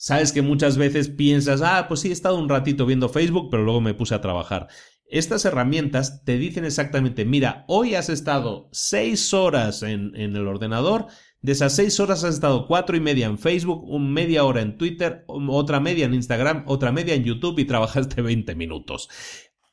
Sabes que muchas veces piensas, ah, pues sí, he estado un ratito viendo Facebook, pero luego me puse a trabajar. Estas herramientas te dicen exactamente, mira, hoy has estado seis horas en, el ordenador, de esas seis horas has estado cuatro y media en Facebook, un media hora en Twitter, otra media en Instagram, otra media en YouTube y trabajaste 20 minutos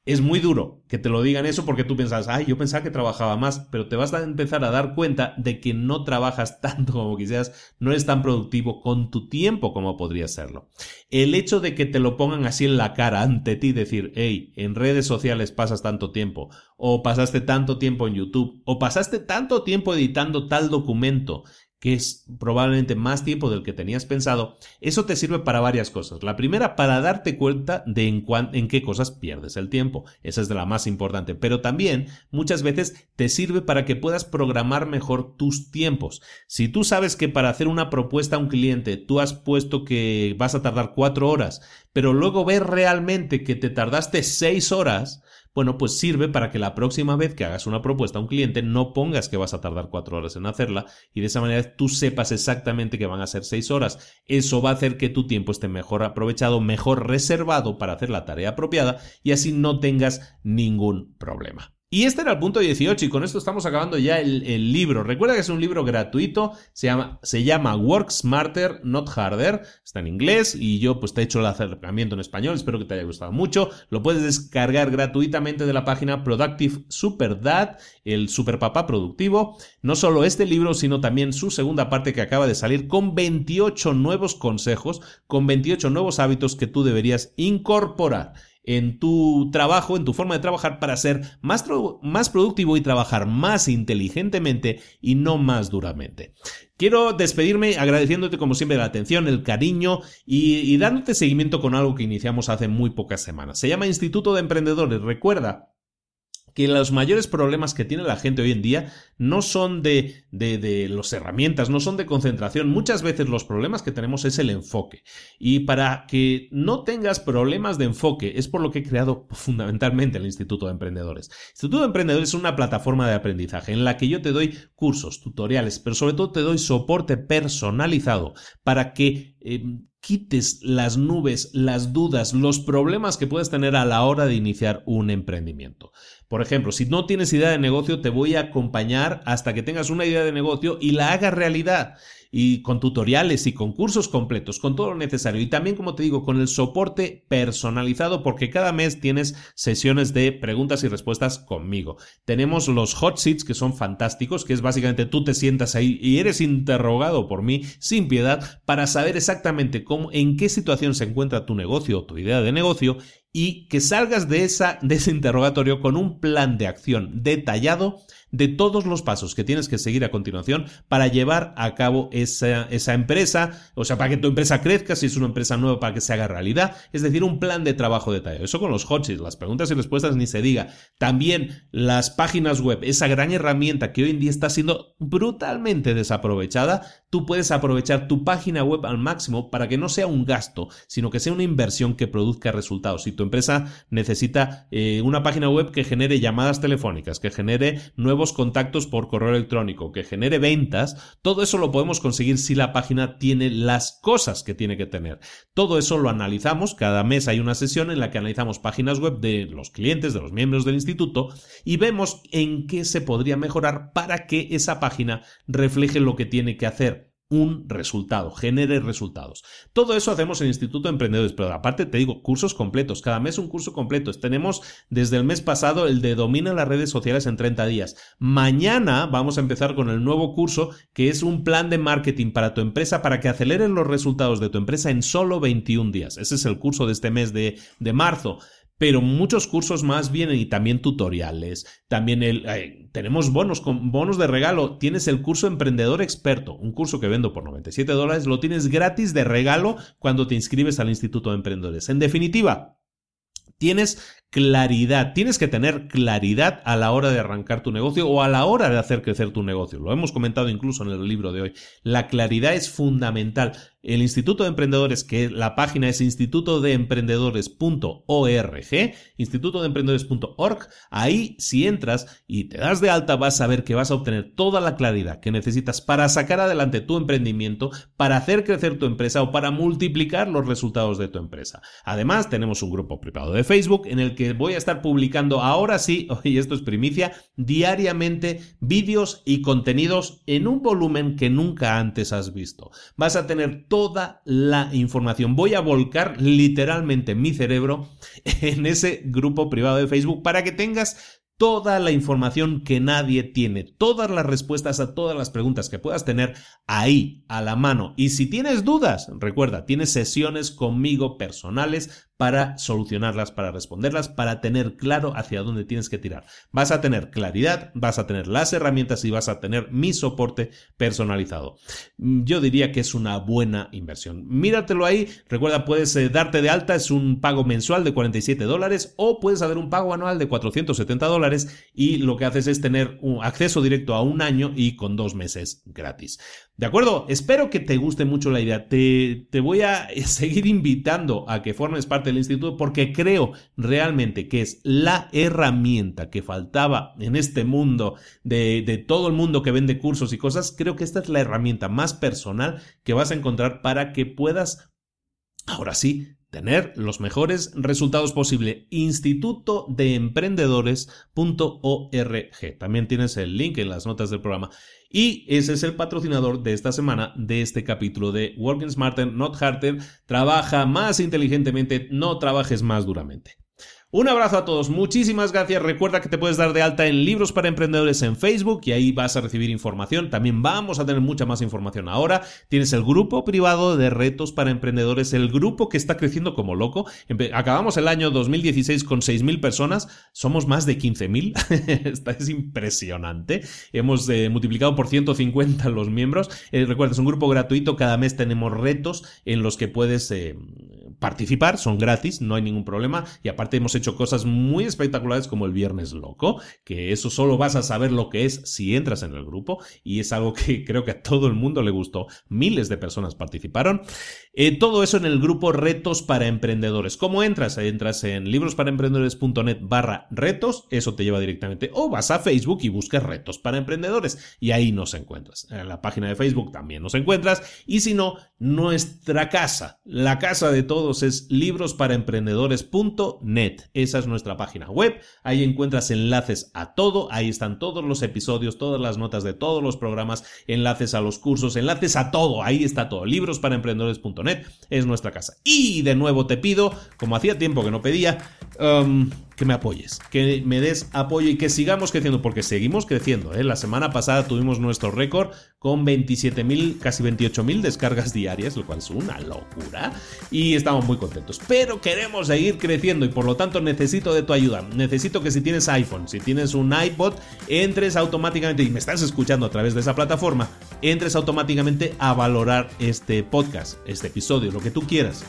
es muy duro que te lo digan eso porque tú piensas, ay, yo pensaba que trabajaba más, pero te vas a empezar a dar cuenta de que no trabajas tanto como quisieras, no eres tan productivo con tu tiempo como podría serlo. El hecho de que te lo pongan así en la cara ante ti, decir, hey, en redes sociales pasas tanto tiempo, o pasaste tanto tiempo en YouTube, o pasaste tanto tiempo editando tal documento, que es probablemente más tiempo del que tenías pensado, eso te sirve para varias cosas. La primera, para darte cuenta de en, en, qué cosas pierdes el tiempo. Esa es la más importante. Pero también muchas veces te sirve para que puedas programar mejor tus tiempos. Si tú sabes que para hacer una propuesta a un cliente tú has puesto que vas a tardar cuatro horas, pero luego ves realmente que te tardaste seis horas, bueno, pues sirve para que la próxima vez que hagas una propuesta a un cliente no pongas que vas a tardar cuatro horas en hacerla y de esa manera tú sepas exactamente que van a ser seis horas. Eso va a hacer que tu tiempo esté mejor aprovechado, mejor reservado para hacer la tarea apropiada y así no tengas ningún problema. Y este era el punto 18 y con esto estamos acabando ya el, libro. Recuerda que es un libro gratuito, se llama, se llama Work Smarter, Not Harder, está en inglés y yo pues te he hecho el acercamiento en español, espero que te haya gustado mucho. Lo puedes descargar gratuitamente de la página Productive Super Dad, el super papá productivo. No solo este libro, sino también su segunda parte que acaba de salir con 28 nuevos consejos, con 28 nuevos hábitos que tú deberías incorporar en tu trabajo, en tu forma de trabajar para ser más, más productivo y trabajar más inteligentemente y no más duramente. Quiero despedirme agradeciéndote como siempre la atención, el cariño y, y, dándote seguimiento con algo que iniciamos hace muy pocas semanas. Se llama Instituto de Emprendedores. Recuerda que los mayores problemas que tiene la gente hoy en día no son de, de, las herramientas, no son de concentración. Muchas veces los problemas que tenemos es el enfoque. Y para que no tengas problemas de enfoque, es por lo que he creado fundamentalmente el Instituto de Emprendedores. El Instituto de Emprendedores es una plataforma de aprendizaje en la que yo te doy cursos, tutoriales, pero sobre todo te doy soporte personalizado para que eh, quites las nubes, las dudas, los problemas que puedes tener a la hora de iniciar un emprendimiento. Por ejemplo, si no tienes idea de negocio, te voy a acompañar hasta que tengas una idea de negocio y la hagas realidad y con tutoriales y con cursos completos, con todo lo necesario y también, como te digo, con el soporte personalizado porque cada mes tienes sesiones de preguntas y respuestas conmigo. Tenemos los hot seats que son fantásticos, que es básicamente tú te sientas ahí y eres interrogado por mí sin piedad para saber exactamente cómo, en qué situación se encuentra tu negocio o tu idea de negocio y que salgas de, esa, de ese interrogatorio con un plan de acción detallado de todos los pasos que tienes que seguir a continuación para llevar a cabo esa, esa empresa, o sea, para que tu empresa crezca, si es una empresa nueva, para que se haga realidad, es decir, un plan de trabajo detallado. Eso con los hotchis, las preguntas y respuestas ni se diga. También las páginas web, esa gran herramienta que hoy en día está siendo brutalmente desaprovechada, tú puedes aprovechar tu página web al máximo para que no sea un gasto, sino que sea una inversión que produzca resultados. Si tu empresa necesita eh, una página web que genere llamadas telefónicas, que genere nuevos contactos por correo electrónico, que genere ventas, todo eso lo podemos conseguir si la página tiene las cosas que tiene que tener. Todo eso lo analizamos, cada mes hay una sesión en la que analizamos páginas web de los clientes, de los miembros del instituto, y vemos en qué se podría mejorar para que esa página refleje lo que tiene que hacer un resultado, genere resultados. Todo eso hacemos en el Instituto de Emprendedores, pero aparte te digo, cursos completos, cada mes un curso completo. Tenemos desde el mes pasado el de Domina las redes sociales en 30 días. Mañana vamos a empezar con el nuevo curso que es un plan de marketing para tu empresa para que aceleren los resultados de tu empresa en solo 21 días. Ese es el curso de este mes de, de marzo. Pero muchos cursos más vienen y también tutoriales. También eh, tenemos bonos, con bonos de regalo. Tienes el curso Emprendedor Experto, un curso que vendo por 97 dólares, lo tienes gratis de regalo cuando te inscribes al Instituto de Emprendedores. En definitiva, tienes claridad. Tienes que tener claridad a la hora de arrancar tu negocio o a la hora de hacer crecer tu negocio. Lo hemos comentado incluso en el libro de hoy. La claridad es fundamental el Instituto de Emprendedores, que la página es institutodeemprendedores.org, institutodeemprendedores.org, ahí si entras y te das de alta vas a ver que vas a obtener toda la claridad que necesitas para sacar adelante tu emprendimiento, para hacer crecer tu empresa o para multiplicar los resultados de tu empresa. Además, tenemos un grupo privado de Facebook en el que voy a estar publicando ahora sí, y esto es primicia, diariamente vídeos y contenidos en un volumen que nunca antes has visto. Vas a tener toda la información. Voy a volcar literalmente mi cerebro en ese grupo privado de Facebook para que tengas toda la información que nadie tiene, todas las respuestas a todas las preguntas que puedas tener ahí, a la mano. Y si tienes dudas, recuerda, tienes sesiones conmigo personales para solucionarlas, para responderlas, para tener claro hacia dónde tienes que tirar. Vas a tener claridad, vas a tener las herramientas y vas a tener mi soporte personalizado. Yo diría que es una buena inversión. Míratelo ahí. Recuerda, puedes eh, darte de alta, es un pago mensual de 47 dólares o puedes hacer un pago anual de 470 dólares y lo que haces es tener un acceso directo a un año y con dos meses gratis. ¿De acuerdo? Espero que te guste mucho la idea. Te, te voy a seguir invitando a que formes parte del instituto porque creo realmente que es la herramienta que faltaba en este mundo de, de todo el mundo que vende cursos y cosas. Creo que esta es la herramienta más personal que vas a encontrar para que puedas, ahora sí, tener los mejores resultados posible. Instituto de Emprendedores.org. También tienes el link en las notas del programa. Y ese es el patrocinador de esta semana, de este capítulo de Working Smarter, Not Harder. Trabaja más inteligentemente, no trabajes más duramente. Un abrazo a todos, muchísimas gracias. Recuerda que te puedes dar de alta en Libros para Emprendedores en Facebook y ahí vas a recibir información. También vamos a tener mucha más información ahora. Tienes el grupo privado de retos para emprendedores, el grupo que está creciendo como loco. Acabamos el año 2016 con 6.000 personas, somos más de 15.000. Esta es impresionante. Hemos eh, multiplicado por 150 los miembros. Eh, recuerda, es un grupo gratuito, cada mes tenemos retos en los que puedes eh, participar, son gratis, no hay ningún problema y aparte hemos hecho cosas muy espectaculares como el Viernes Loco, que eso solo vas a saber lo que es si entras en el grupo y es algo que creo que a todo el mundo le gustó. Miles de personas participaron. Eh, todo eso en el grupo Retos para Emprendedores. ¿Cómo entras? Entras en librosparaemprendedores.net barra retos, eso te lleva directamente. O vas a Facebook y buscas Retos para Emprendedores y ahí nos encuentras. En la página de Facebook también nos encuentras. Y si no, nuestra casa, la casa de es librosparaemprendedores.net. Esa es nuestra página web. Ahí encuentras enlaces a todo. Ahí están todos los episodios, todas las notas de todos los programas, enlaces a los cursos, enlaces a todo. Ahí está todo. Librosparaemprendedores.net es nuestra casa. Y de nuevo te pido, como hacía tiempo que no pedía, um, que me apoyes, que me des apoyo y que sigamos creciendo, porque seguimos creciendo. ¿eh? La semana pasada tuvimos nuestro récord con 27.000, casi 28.000 descargas diarias, lo cual es una locura. Y estamos muy contentos. Pero queremos seguir creciendo y por lo tanto necesito de tu ayuda. Necesito que si tienes iPhone, si tienes un iPod, entres automáticamente y me estás escuchando a través de esa plataforma, entres automáticamente a valorar este podcast, este episodio, lo que tú quieras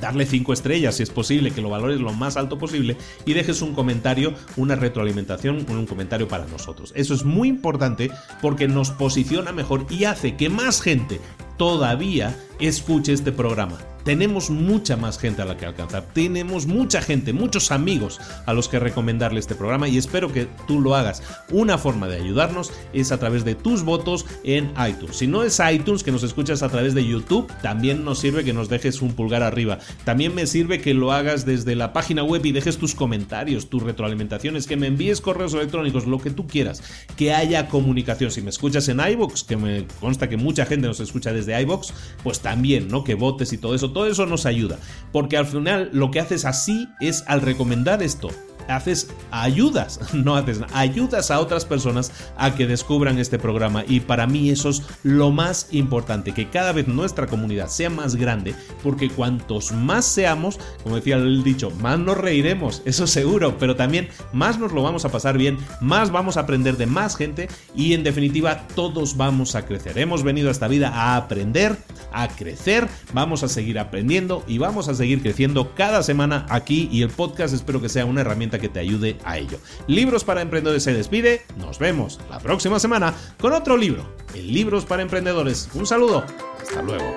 darle 5 estrellas si es posible, que lo valores lo más alto posible y dejes un comentario, una retroalimentación, un comentario para nosotros. Eso es muy importante porque nos posiciona mejor y hace que más gente todavía escuche este programa. Tenemos mucha más gente a la que alcanzar. Tenemos mucha gente, muchos amigos a los que recomendarle este programa y espero que tú lo hagas. Una forma de ayudarnos es a través de tus votos en iTunes. Si no es iTunes, que nos escuchas a través de YouTube, también nos sirve que nos dejes un pulgar arriba. También me sirve que lo hagas desde la página web y dejes tus comentarios, tus retroalimentaciones, que me envíes correos electrónicos, lo que tú quieras. Que haya comunicación. Si me escuchas en iBox, que me consta que mucha gente nos escucha desde iBox, pues también, ¿no? Que votes y todo eso todo eso nos ayuda, porque al final lo que haces así es al recomendar esto haces ayudas, no haces, ayudas a otras personas a que descubran este programa y para mí eso es lo más importante, que cada vez nuestra comunidad sea más grande, porque cuantos más seamos, como decía el dicho, más nos reiremos, eso seguro, pero también más nos lo vamos a pasar bien, más vamos a aprender de más gente y en definitiva todos vamos a crecer. Hemos venido a esta vida a aprender, a crecer, vamos a seguir aprendiendo y vamos a seguir creciendo cada semana aquí y el podcast espero que sea una herramienta que te ayude a ello. Libros para Emprendedores se despide, nos vemos la próxima semana con otro libro, el Libros para Emprendedores. Un saludo, hasta luego.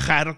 viajar